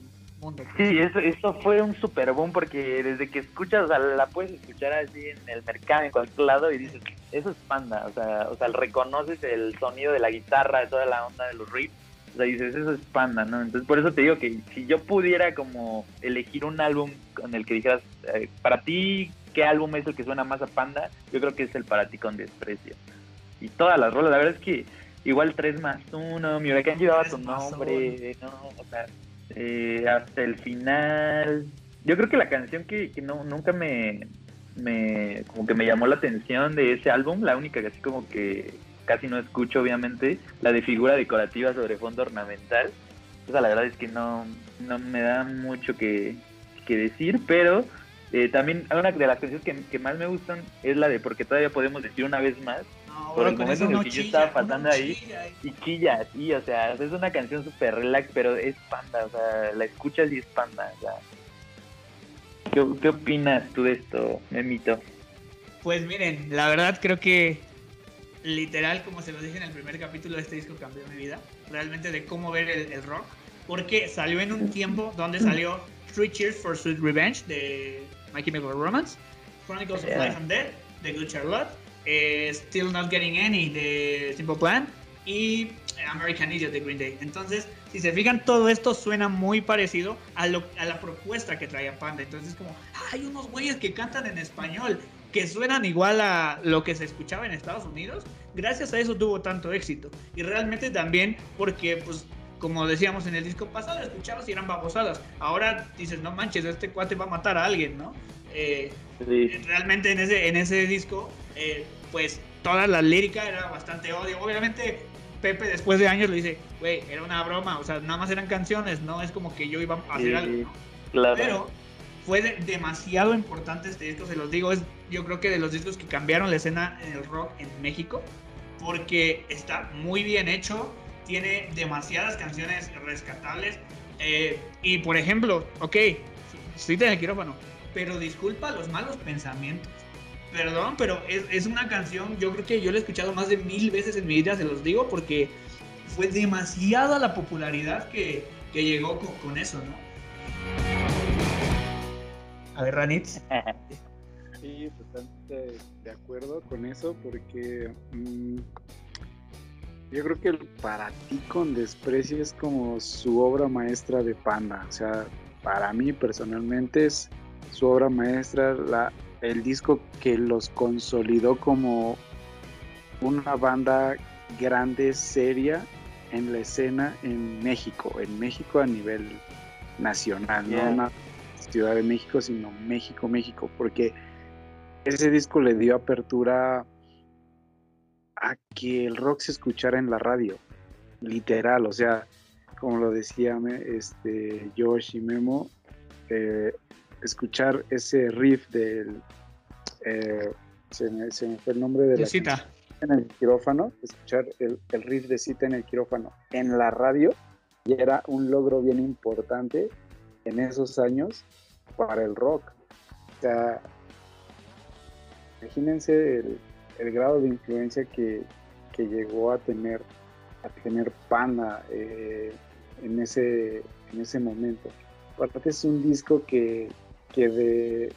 Sí, eso, eso fue un super boom porque desde que escuchas, la puedes escuchar así en el mercado, en cualquier lado, y dices, eso es panda, o sea, o sea, reconoces el sonido de la guitarra, de toda la onda de los riffs, o sea, dices, eso es panda, ¿no? Entonces, por eso te digo que si yo pudiera como elegir un álbum con el que dijeras, eh, para ti, ¿qué álbum es el que suena más a panda? Yo creo que es el para ti con desprecio. Y todas las rolas, la verdad es que igual 3 más 1, mi huracán llevaba tu nombre, ¿no? O sea, eh, hasta el final. Yo creo que la canción que, no, nunca me, me, como que me llamó la atención de ese álbum, la única que así como que casi no escucho obviamente, la de figura decorativa sobre fondo ornamental. Esa la verdad es que no, no me da mucho que, decir, pero eh, también una de las canciones que, que, más me gustan es la de Porque todavía podemos decir una vez más, por el momento en el que yo estaba pasando ahí y quilla, sí, o sea, es una canción súper relax, pero es panda, o sea, la escuchas y es panda, o sea. ¿Qué, ¿Qué, opinas tú de esto, Memito? Pues miren, la verdad creo que literal, como se lo dije en el primer capítulo de este disco, cambió mi vida, realmente de cómo ver el, rock, porque salió en un tiempo donde salió Three Cheers for Sweet Revenge de My Chemical Romance, Chronicles of Life and Death de Good Charlotte, eh, Still Not Getting Any de Simple Plan y American Idiot de Green Day. Entonces, si se fijan, todo esto suena muy parecido a, lo, a la propuesta que traía Panda. Entonces, como, hay unos güeyes que cantan en español que suenan igual a lo que se escuchaba en Estados Unidos. Gracias a eso tuvo tanto éxito. Y realmente también porque, pues, como decíamos en el disco pasado, escuchabas y eran babosadas. Ahora dices, no manches, este cuate va a matar a alguien, ¿no? Eh, realmente en ese, en ese disco eh, pues toda la lírica era bastante odio. Obviamente Pepe después de años le dice, güey, era una broma, o sea, nada más eran canciones, no es como que yo iba a hacer algo. Pero fue demasiado importante este disco, se los digo, es yo creo que de los discos que cambiaron la escena en el rock en México, porque está muy bien hecho, tiene demasiadas canciones rescatables. Eh, y por ejemplo, ok, sí en el quirófano, pero disculpa los malos pensamientos perdón, pero es, una canción, yo creo que yo la he escuchado más de mil veces en mi vida, se los digo, porque fue demasiada la popularidad que, llegó con, eso, ¿no? A ver, Ranitz. Sí, totalmente de acuerdo con eso, porque mm, yo creo que para ti con desprecio es como su obra maestra de Panda. O sea, para mí personalmente es su obra maestra, la el disco que los consolidó como una banda grande, seria en la escena en México, en México a nivel nacional, no una Ciudad de México, sino México, México, porque ese disco le dio apertura a que el rock se escuchara en la radio, literal, o sea, como lo decía este, Josh y Memo, eh, escuchar ese riff del... Eh, se, me, fue el nombre de, la cita. En el quirófano, escuchar el, el riff de cita en el quirófano en la radio, y era un logro bien importante en esos años para el rock. O sea, imagínense el, el grado de influencia que, que, llegó a tener a tener Pana eh, en, ese, en ese momento. Aparte es un disco que, que de,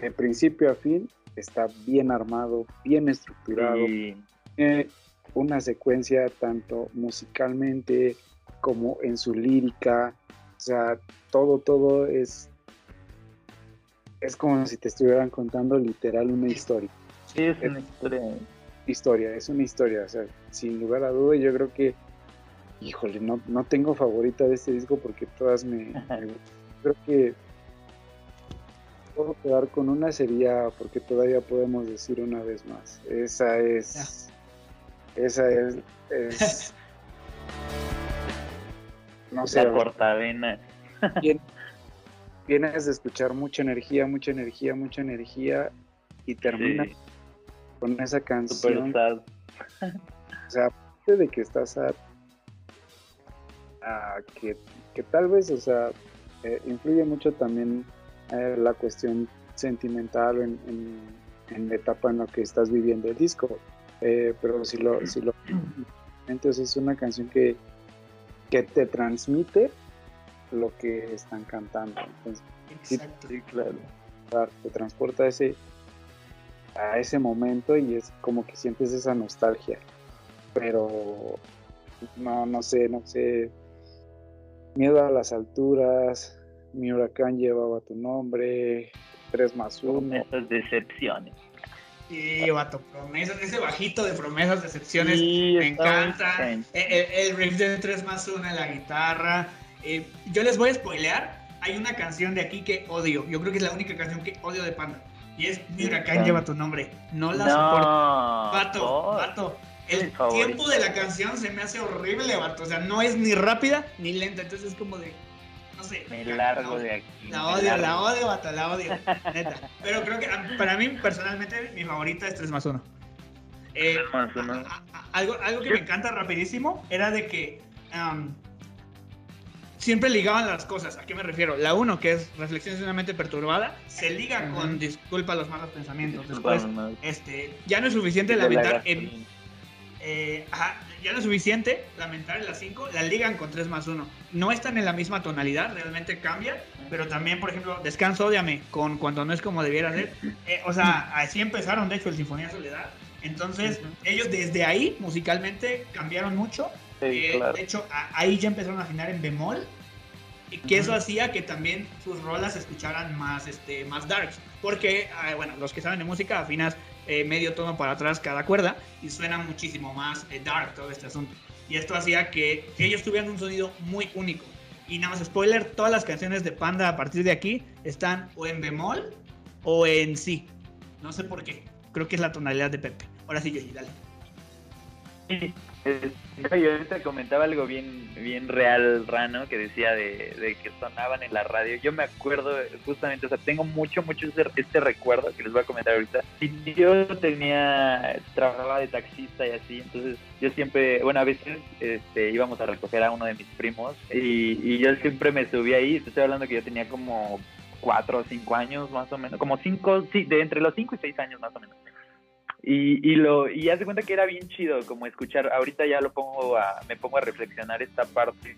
de, principio a fin está bien armado, bien estructurado. Tiene una secuencia tanto musicalmente como en su lírica. O sea, todo, todo es es como si te estuvieran contando literal una historia. Sí, es una historia. Historia, es una historia. O sea, sin lugar a duda, yo creo que, híjole, no, no tengo favorita de este disco porque todas me. creo que puedo quedar con una sería porque todavía podemos decir una vez más. Esa es. Esa es. es no sé. La cortavena vienes de escuchar mucha energía, mucha energía, mucha energía y termina con esa canción. o sea, aparte de que estás a, que, tal vez, o sea, eh, influye mucho también eh, la cuestión sentimental en, en, la etapa en la que estás viviendo el disco. Eh, pero si lo, si lo entonces es una canción que, que te transmite lo que están cantando. Entonces, Exacto. Sí, claro. Te transporta a ese, a ese momento y es como que sientes esa nostalgia. Pero no, no sé, no sé. Miedo a las alturas, mi huracán llevaba tu nombre, 3 más 1. Esas decepciones. Sí, vato, promesas, ese bajito de promesas, decepciones, me encanta. El, el, riff de 3 más 1 en la guitarra, eh, yo les voy a spoilear. Hay una canción de aquí que odio. Yo creo que es la única canción que odio de Panda. Y es Mi huracán lleva tu nombre. No la soporto. Vato, vato. El tiempo de la canción se me hace horrible, vato. O sea, no es ni rápida ni lenta. Entonces es como de. No sé. Me largo de aquí. La odio, la odio, vato, la odio. Neta. Pero creo que para mí, personalmente, mi favorita es 3 más 1. Eh, algo, algo que me encanta rapidísimo era de que siempre ligaban las cosas. ¿A qué me refiero? La uno, que es Reflexiones de una mente perturbada, se liga con Disculpa los malos pensamientos. Después, este, ya no es suficiente lamentar en... Eh, ya no es suficiente lamentar en la 5, la ligan con 3 más 1. No están en la misma tonalidad, realmente cambia, pero también, por ejemplo, Descanso, odiame, con Cuando no es como debiera ser. Eh, o sea, así empezaron, de hecho, el Sinfonía Soledad. Entonces, ellos desde ahí, musicalmente, cambiaron mucho eh, de hecho, ahí ya empezaron a afinar en bemol. Y que eso hacía que también sus rolas se escucharan más, este, más darks. Porque, ah, bueno, los que saben de música afinas eh, medio tono para atrás cada cuerda y suena muchísimo más eh, dark todo este asunto. Y esto hacía que, ellos tuvieran un sonido muy único. Y nada más, spoiler, todas las canciones de Panda a partir de aquí están o en bemol o en sí. No sé por qué. Creo que es la tonalidad de Pepe. Ahora sí, Yoshi, dale. Yo ahorita comentaba algo bien, bien real, Rano, que decía de, que sonaban en la radio. Yo me acuerdo justamente, o sea, tengo mucho, mucho este recuerdo que les voy a comentar ahorita. Y yo tenía, trabajaba de taxista y así, entonces yo siempre, bueno, a veces este, íbamos a recoger a uno de mis primos y, y yo siempre me subí ahí. Estoy hablando que yo tenía como cuatro o cinco años más o menos, como cinco, sí, de entre los cinco y seis años más o menos. Y, y lo y hace cuenta que era bien chido como escuchar ahorita ya lo pongo a me pongo a reflexionar esta parte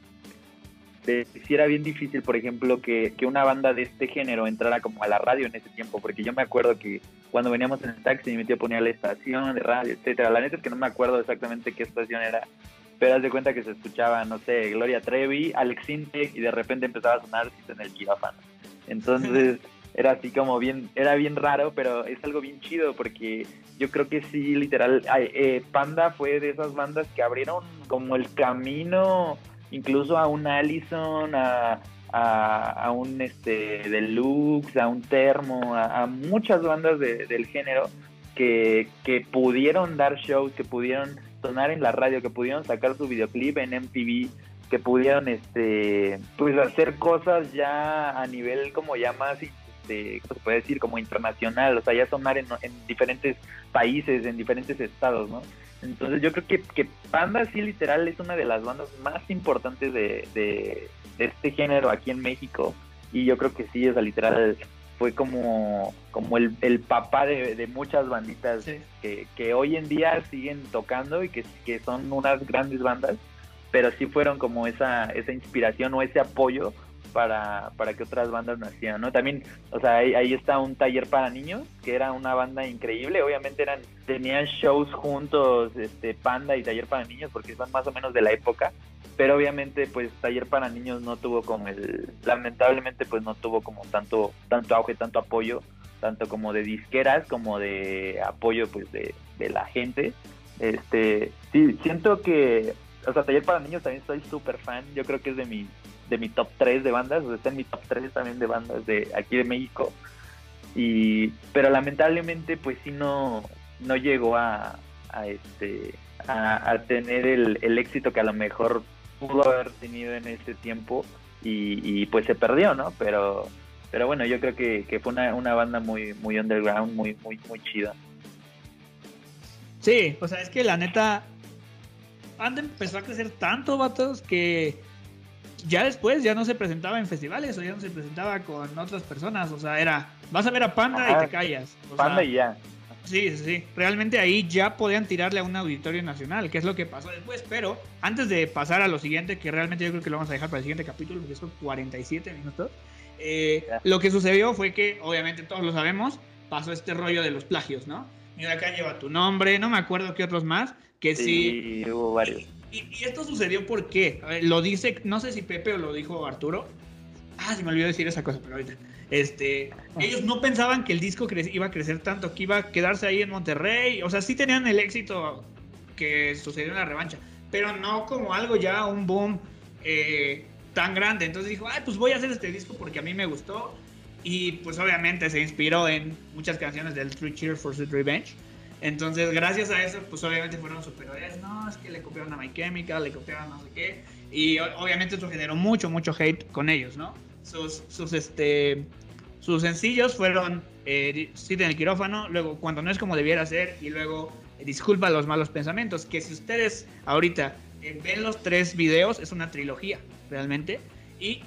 de si era bien difícil por ejemplo que, que, una banda de este género entrara como a la radio en ese tiempo porque yo me acuerdo que cuando veníamos en el taxi mi tío ponía la estación de radio etcétera. La neta es que no me acuerdo exactamente qué estación era pero haz de cuenta que se escuchaba no sé Gloria Trevi Alex Intec y de repente empezaba a sonar en el quirófano entonces era así como bien, era bien raro, pero es algo bien chido porque yo creo que sí, literal, eh, Panda fue de esas bandas que abrieron como el camino incluso a un Allison, a, a, un este, Deluxe, a un Termo, a, muchas bandas del género que, que pudieron dar shows, que pudieron sonar en la radio, que pudieron sacar su videoclip en MTV, que pudieron este pues hacer cosas ya a nivel como ya más este, ¿cómo se puede decir? como internacional, o sea, ya sonar en, en diferentes países, en diferentes estados, ¿no? Entonces yo creo que, que Panda sí literal es una de las bandas más importantes de, de, este género aquí en México y yo creo que sí, o sea, literal fue como, como el, el papá de, de muchas banditas que, que hoy en día siguen tocando y que, que son unas grandes bandas pero sí fueron como esa, esa inspiración o ese apoyo para, para que otras bandas nacieran, ¿no? También, o sea, ahí, está un taller para niños, que era una banda increíble, obviamente eran, tenían shows juntos, este, Panda y Taller para Niños, porque son más o menos de la época, pero obviamente pues Taller para Niños no tuvo como el, lamentablemente pues no tuvo como tanto, tanto auge, tanto apoyo, tanto como de disqueras, como de apoyo pues de, de la gente, este, sí, siento que o sea, Taller para Niños también soy súper fan. Yo creo que es de mi, de mi top 3 de bandas. O sea, está en mi top 3 también de bandas de aquí de México. Y, pero lamentablemente, pues sí no, no llegó a, a este, a, tener el, el, éxito que a lo mejor pudo haber tenido en ese tiempo. Y, pues se perdió, ¿no? Pero, pero bueno, yo creo que, que fue una, una banda muy, muy underground, muy, muy, muy chida. Sí, o sea, es que la neta, Panda empezó a crecer tanto, vatos, que ya después ya no se presentaba en festivales o ya no se presentaba con otras personas. O sea, era, vas a ver a Panda y te callas. Panda y ya. Sí, sí, sí. Realmente ahí ya podían tirarle a un auditorio nacional, que es lo que pasó después. Pero antes de pasar a lo siguiente, que realmente yo creo que lo vamos a dejar para el siguiente capítulo, porque son 47 minutos. Eh, lo que sucedió fue que, obviamente todos lo sabemos, pasó este rollo de los plagios, ¿no? Mira, acá lleva tu nombre, no me acuerdo qué otros más, que sí. hubo varios. Y, esto sucedió porque, lo dice, no sé si Pepe o lo dijo Arturo. Ah, se me olvidó decir esa cosa, pero ahorita. Este, ellos no pensaban que el disco iba a crecer tanto, que iba a quedarse ahí en Monterrey. O sea, sí tenían el éxito que sucedió en la revancha, pero no como algo ya, un boom eh, tan grande. Entonces dijo, ay, pues voy a hacer este disco porque a mí me gustó. Y pues obviamente se inspiró en muchas canciones del Three Cheers for Sweet Revenge. Entonces, gracias a eso, pues obviamente fueron superiores. No, es que le copiaron a My Chemical, le copiaron no sé qué. Y obviamente eso generó mucho, mucho hate con ellos, ¿no? Sus, sus, este, sus sencillos fueron eh, en el quirófano, luego Cuando no es como debiera ser, y luego Disculpa los malos pensamientos. Que si ustedes ahorita eh, ven los tres videos, es una trilogía, realmente. Y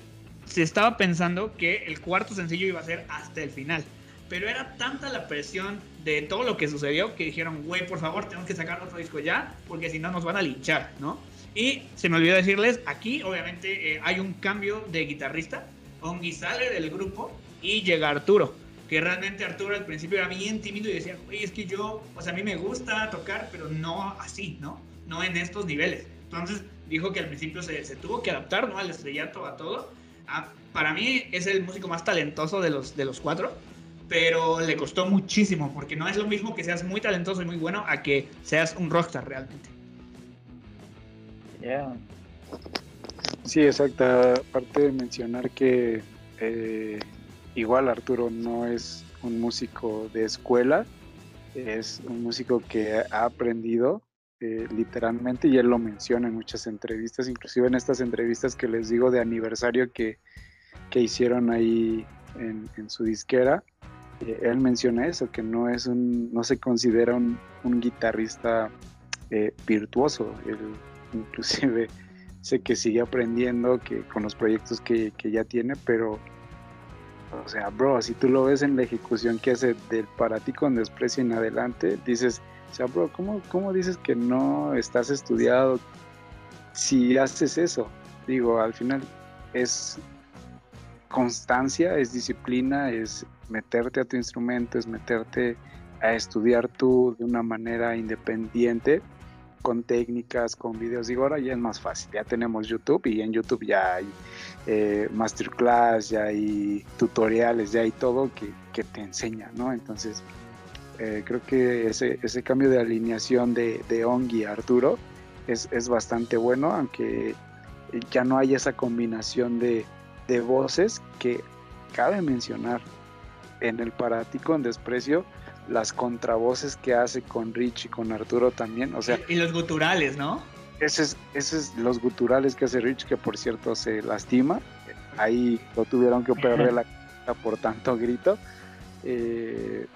se estaba pensando que el cuarto sencillo iba a ser hasta el final. Pero era tanta la presión de todo lo que sucedió que dijeron, güey, por favor, tenemos que sacar otro disco ya, porque si no nos van a linchar, ¿no? Y se me olvidó decirles, aquí obviamente eh, hay un cambio de guitarrista. Ongi sale del grupo y llega Arturo. Que realmente Arturo al principio era bien tímido y decía, güey, es que yo, o sea, a mí me gusta tocar, pero no así, ¿no? No en estos niveles. Entonces dijo que al principio se, se tuvo que adaptar, ¿no? Al estrellato, a todo. Ah, para mí es el músico más talentoso de los, de los cuatro pero le costó muchísimo, porque no es lo mismo que seas muy talentoso y muy bueno a que seas un rockstar realmente. Sí, exacto. Aparte de mencionar que eh, igual Arturo no es un músico de escuela, es un músico que ha aprendido eh, literalmente y él lo menciona en muchas entrevistas, inclusive en estas entrevistas que les digo de aniversario que, que hicieron ahí en, en su disquera él menciona eso, que no es un, no se considera un, guitarrista eh, virtuoso. Él inclusive sé que sigue aprendiendo que con los proyectos que, ya tiene, pero o sea, bro, si tú lo ves en la ejecución que hace del para ti con desprecio en adelante, dices, o sea, bro, ¿cómo, ¿cómo dices que no estás estudiado si haces eso? Digo, al final es constancia, es disciplina, es meterte a tu instrumento, es meterte a estudiar tú de una manera independiente, con técnicas, con videos. Digo, ahora ya es más fácil, ya tenemos YouTube y en YouTube ya hay eh, masterclass, ya hay tutoriales, ya hay todo que, te enseña, ¿no? Entonces, eh, creo que ese, ese cambio de alineación de, de Ongi a Arturo es, es bastante bueno, aunque ya no hay esa combinación de, de voces que cabe mencionar en el para ti con desprecio las contravoces que hace con Rich y con Arturo también, o sea... Y, los guturales, ¿no? ese es, ese es los guturales que hace Rich, que por cierto se lastima. Ahí lo tuvieron que operar de la cabeza por tanto grito. Eh,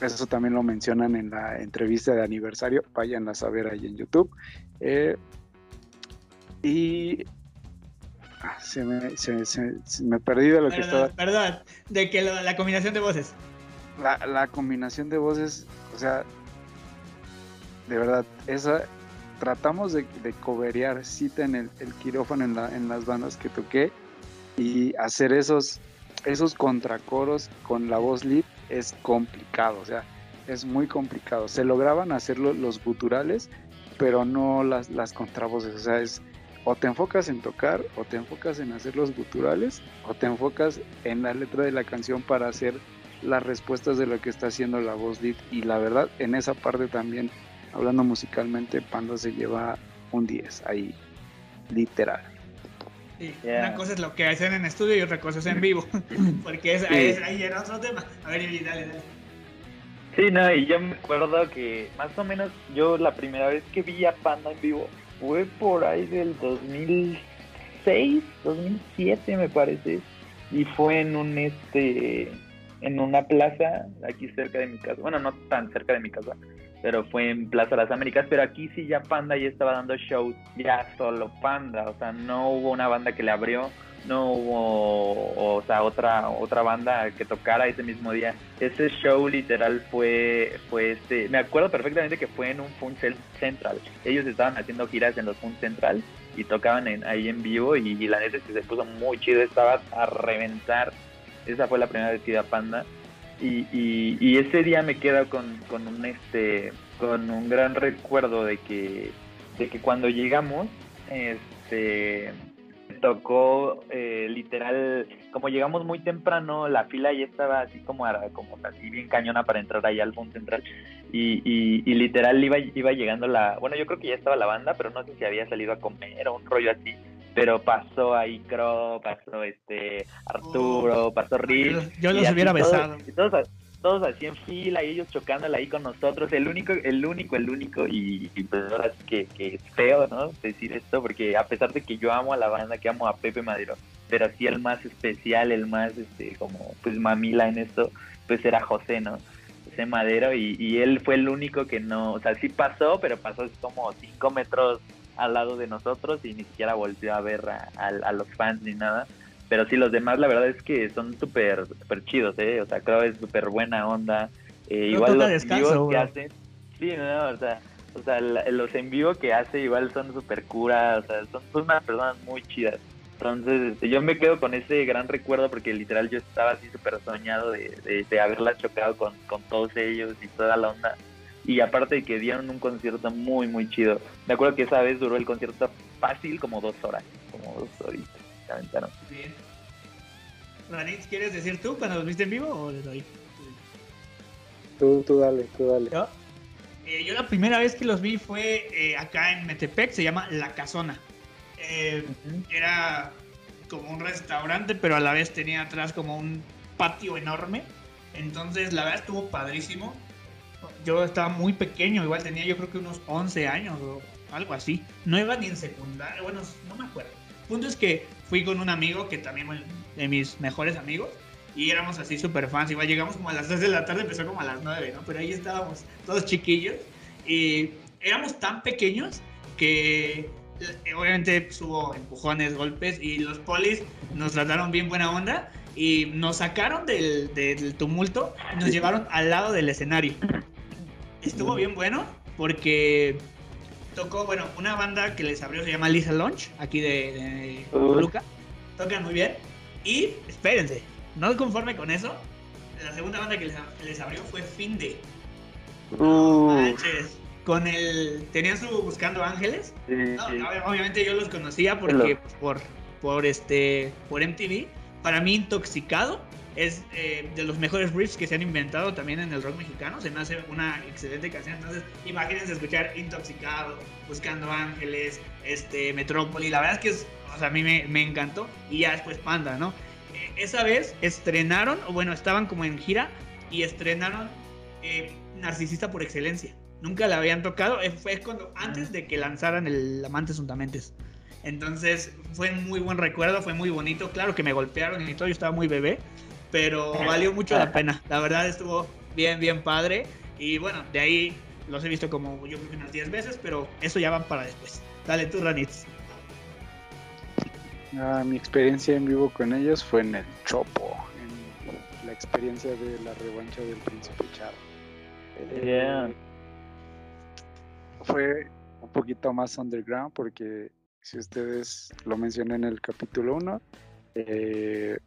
eso también lo mencionan en la entrevista de aniversario. Vayan a saber ahí en YouTube. Eh, y se me, se, se- se me perdí de lo que estaba. Perdón, de que la combinación de voces. La, la combinación de voces, o sea, de verdad, esa tratamos de, de coberear cita en el, el quirófano en, la- en las bandas que toqué y hacer esos, esos contracoros con la voz lead es complicado, o sea, es muy complicado. Se lograban hacerlo los guturales, pero no las, las contravoces, o sea, es o te enfocas en tocar, o te enfocas en hacer los guturales, o te enfocas en la letra de la canción para hacer las respuestas de lo que está haciendo la voz lead. Y la verdad, en esa parte también, hablando musicalmente, Panda se lleva un 10 ahí, literal. Sí, Yeah. Una cosa es lo que hacen en estudio y otra cosa es en vivo. Porque es, Sí. es- ahí era otro tema. A ver, dale, dale. Sí, no, y yo me acuerdo que más o menos yo la primera vez que vi a Panda en vivo fue por ahí del 2006, 2007 me parece, y fue en un este en una plaza aquí cerca de mi casa, bueno, no tan cerca de mi casa, pero fue en Plaza Las Américas, pero aquí sí ya Panda ya estaba dando shows, ya solo Panda, o sea, no hubo una banda que le abrió, no hubo, o sea, otra otra banda que tocara ese mismo día. Ese show literal fue fue este, me acuerdo perfectamente que fue en un Fun Central. Ellos estaban haciendo giras en los Fun Central y tocaban en, ahí en vivo y, la neta se puso muy chido, estaba a reventar. Esa fue la primera vez que iba a Panda. Y, y, y ese día me quedo con, con un este con un gran recuerdo de que de que cuando llegamos este tocó eh, literal como llegamos muy temprano la fila ya estaba así como como así bien cañona para entrar allá al Fun Central y, y, y literal iba iba llegando la bueno yo creo que ya estaba la banda pero no sé si había salido a comer o un rollo así pero pasó ahí Crow, pasó este Arturo, pasó Rich. Yo- los hubiera todos- besado. y todos, a- todos así en fila y ellos chocándola ahí con nosotros. El único, el único, el único. Y, y pues que es feo, ¿no? Decir esto, porque a pesar de que yo amo a la banda, que amo a Pepe Madero, pero así el más especial, el más, este, como, pues mamila en esto, pues era José, ¿no? José Madero y, y él fue el único que no, o sea, sí pasó, pero pasó así como cinco metros al lado de nosotros y ni siquiera volvió a ver a, a- a los fans ni nada. Pero sí, los demás, la verdad es que son súper súper chidos, ¿eh? O sea, creo es súper buena onda. Eh, No igual los descanso, en vivos que hacen. Sí, no, o sea, o sea la- los en vivo que hace igual son súper cura, o sea, son, son unas personas muy chidas. Entonces, este, yo me quedo con ese gran recuerdo porque literal yo estaba así súper soñado de, de, de haberla chocado con, con todos ellos y toda la onda. Y aparte de que dieron un concierto muy, muy chido. Me acuerdo que esa vez duró el concierto fácil como dos horas, como dos horitas. se aventaron. Ranitz, ¿quieres decir tú cuando los viste en vivo o le doy? Tú, tú dale, tú dale. ¿Yo? Eh, yo la primera vez que los vi fue eh, acá en Metepec, se llama La Casona. Eh, era como un restaurante, pero a la vez tenía atrás como un patio enorme. Entonces, la verdad estuvo padrísimo. Yo estaba muy pequeño, igual tenía yo creo que unos 11 años o algo así. No iba ni en secundaria, bueno, no me acuerdo. Punto es que fui con un amigo que también de mis mejores amigos y éramos así súper fans. Igual llegamos como a las 3 de la tarde, empezó como a las 9, ¿no? Pero ahí estábamos todos chiquillos y éramos tan pequeños que eh, obviamente pues, hubo empujones, golpes y los polis nos trataron bien buena onda y nos sacaron del, del tumulto y nos llevaron al lado del escenario. Estuvo bien bueno porque tocó, bueno, una banda que les abrió se llama Lisa Launch, aquí de, de Toluca. Tocan muy bien. Y espérense, no conforme con eso, la segunda banda que les, les abrió fue Finde. Uh, Manches, Con el. Tenían su Buscando Ángeles. sí, No, sí. obviamente yo los conocía porque Hello. por, por este por MTV. Para mí Intoxicado es eh, de los mejores riffs que se han inventado también en el rock mexicano. Se me hace una excelente canción. Entonces, imagínense escuchar Intoxicado, Buscando Ángeles, este Metrópoli. La verdad es que es, o sea, a mí me, me encantó. Y ya después Panda, ¿no? Eh, esa vez estrenaron, o bueno, estaban como en gira y estrenaron eh, Narcisista por Excelencia. nunca la habían tocado. Eh, fue cuando, antes de que lanzaran el Amantes Untamentes. Entonces fue muy buen recuerdo, fue muy bonito. Claro que me golpearon y todo, yo estaba muy bebé, pero valió mucho la pena. La verdad estuvo bien, bien padre. Y bueno, de ahí los he visto como yo creo que unas 10 veces, pero eso ya van para después. Dale tú, Ranitz. Ah, mi experiencia en vivo con ellos fue en el Chopo, en la experiencia de la revancha del Príncipe Charo. Yeah. Fue un poquito más underground porque si ustedes lo mencioné en el capítulo 1, eh,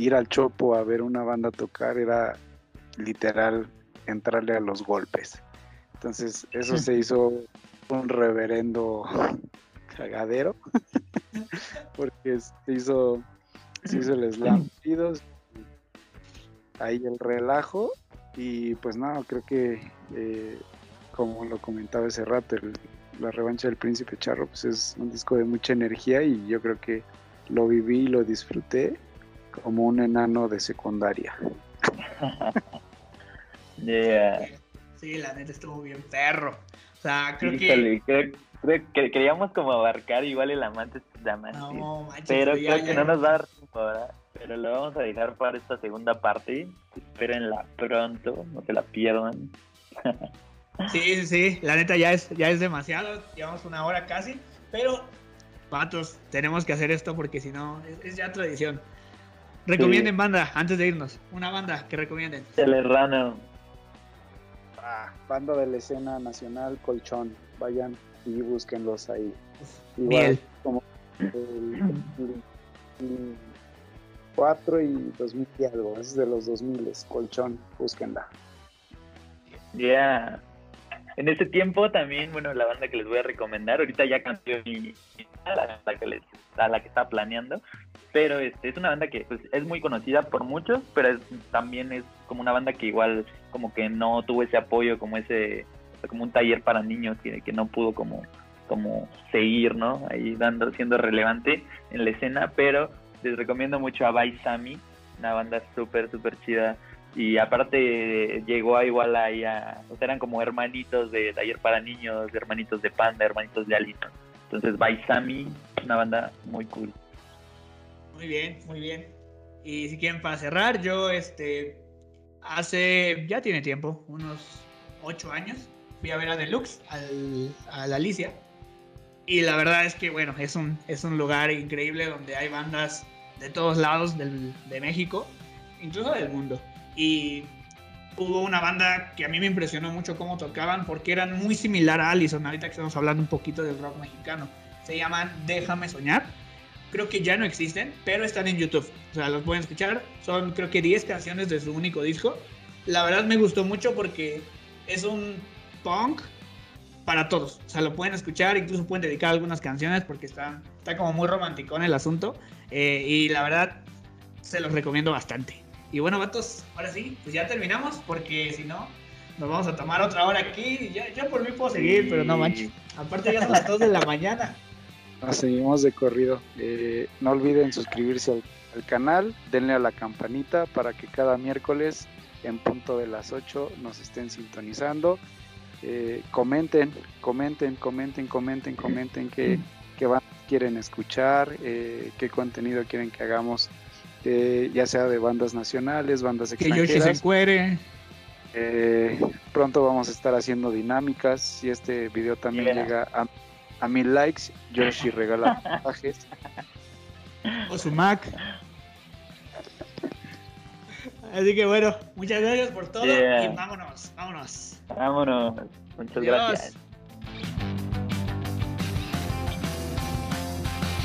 ir al Chopo a ver una banda tocar era literal entrarle a los golpes. Entonces eso se hizo un reverendo cagadero porque se hizo, se hizo el slam ahí el relajo y pues no, creo que eh, como lo comentaba ese rato, la revancha del príncipe charro pues es un disco de mucha energía y yo creo que lo viví y lo disfruté como un enano de secundaria. Sí, la neta estuvo bien perro. O sea, creo que... Creo, que queríamos como abarcar igual el amante de No, pero creo que no nos va a dar tiempo, ¿verdad? Pero lo vamos a dejar para esta segunda parte. Espérenla pronto, no se la pierdan. sí, sí, sí. La neta ya es, ya es demasiado. Llevamos una hora casi. Pero, patos, tenemos que hacer esto porque si no, es, ya tradición. Recomienden banda, antes de irnos. Una banda que recomienden. Telerrano. Ah, banda de la escena nacional, Colchón. Vayan y búsquenlos ahí. Igual como el, 2004 y 2000 y algo, es de los 2000, Colchón, búsquenla. Ya. En ese tiempo también, bueno, la banda que les voy a recomendar, ahorita ya cambió mi, la, la que les, a planeando, pero este, es una banda que pues, es muy conocida por muchos, pero también es como una banda que igual como que no tuvo ese apoyo, como ese como un taller para niños que, no pudo como, como seguir, ¿no? Ahí dando, siendo relevante en la escena, pero les recomiendo mucho a Baisami, una banda súper, súper chida. Y aparte llegó a igual ahí a, o sea, eran como hermanitos de taller para niños, hermanitos de Panda, hermanitos de Alito. Entonces Baisami, una banda muy cool. Muy bien, muy bien. Y si quieren para cerrar, yo este hace, ya tiene tiempo, unos ocho años, fui a ver a Deluxe, al, a la Alicia. Y la verdad es que, bueno, es un, es un lugar increíble donde hay bandas de todos lados del, de México, incluso del mundo. Y hubo una banda que a mí me impresionó mucho cómo tocaban porque eran muy similar a Allison. Ahorita que estamos hablando un poquito del rock mexicano. Se llaman Déjame Soñar. Creo que ya no existen, pero están en YouTube. O sea, los pueden escuchar. Son creo que 10 canciones de su único disco. La verdad me gustó mucho porque es un punk para todos. O sea, lo pueden escuchar, incluso pueden dedicar algunas canciones porque está, está como muy romántico en el asunto. Eh, y la verdad, se los recomiendo bastante. Y bueno, vatos, ahora sí, pues ya terminamos porque si no, nos vamos a tomar otra hora aquí. Ya, yo por mí puedo seguir, pero no manches. Aparte ya son las 2 de la mañana. Nos seguimos de corrido. Eh, no olviden suscribirse al, al, canal, denle a la campanita para que cada miércoles en punto de las 8 nos estén sintonizando. Eh, comenten, comenten, comenten, comenten, comenten qué, qué quieren escuchar, eh, qué contenido quieren que hagamos, eh, ya sea de bandas nacionales, bandas extranjeras. Que se cuere. pronto vamos a estar haciendo dinámicas. Si este video también llega a, a mil likes, Yoshi regala mensajes. O su Mac. Así que bueno, muchas gracias por todo y vámonos, vámonos. Vámonos. Muchas gracias.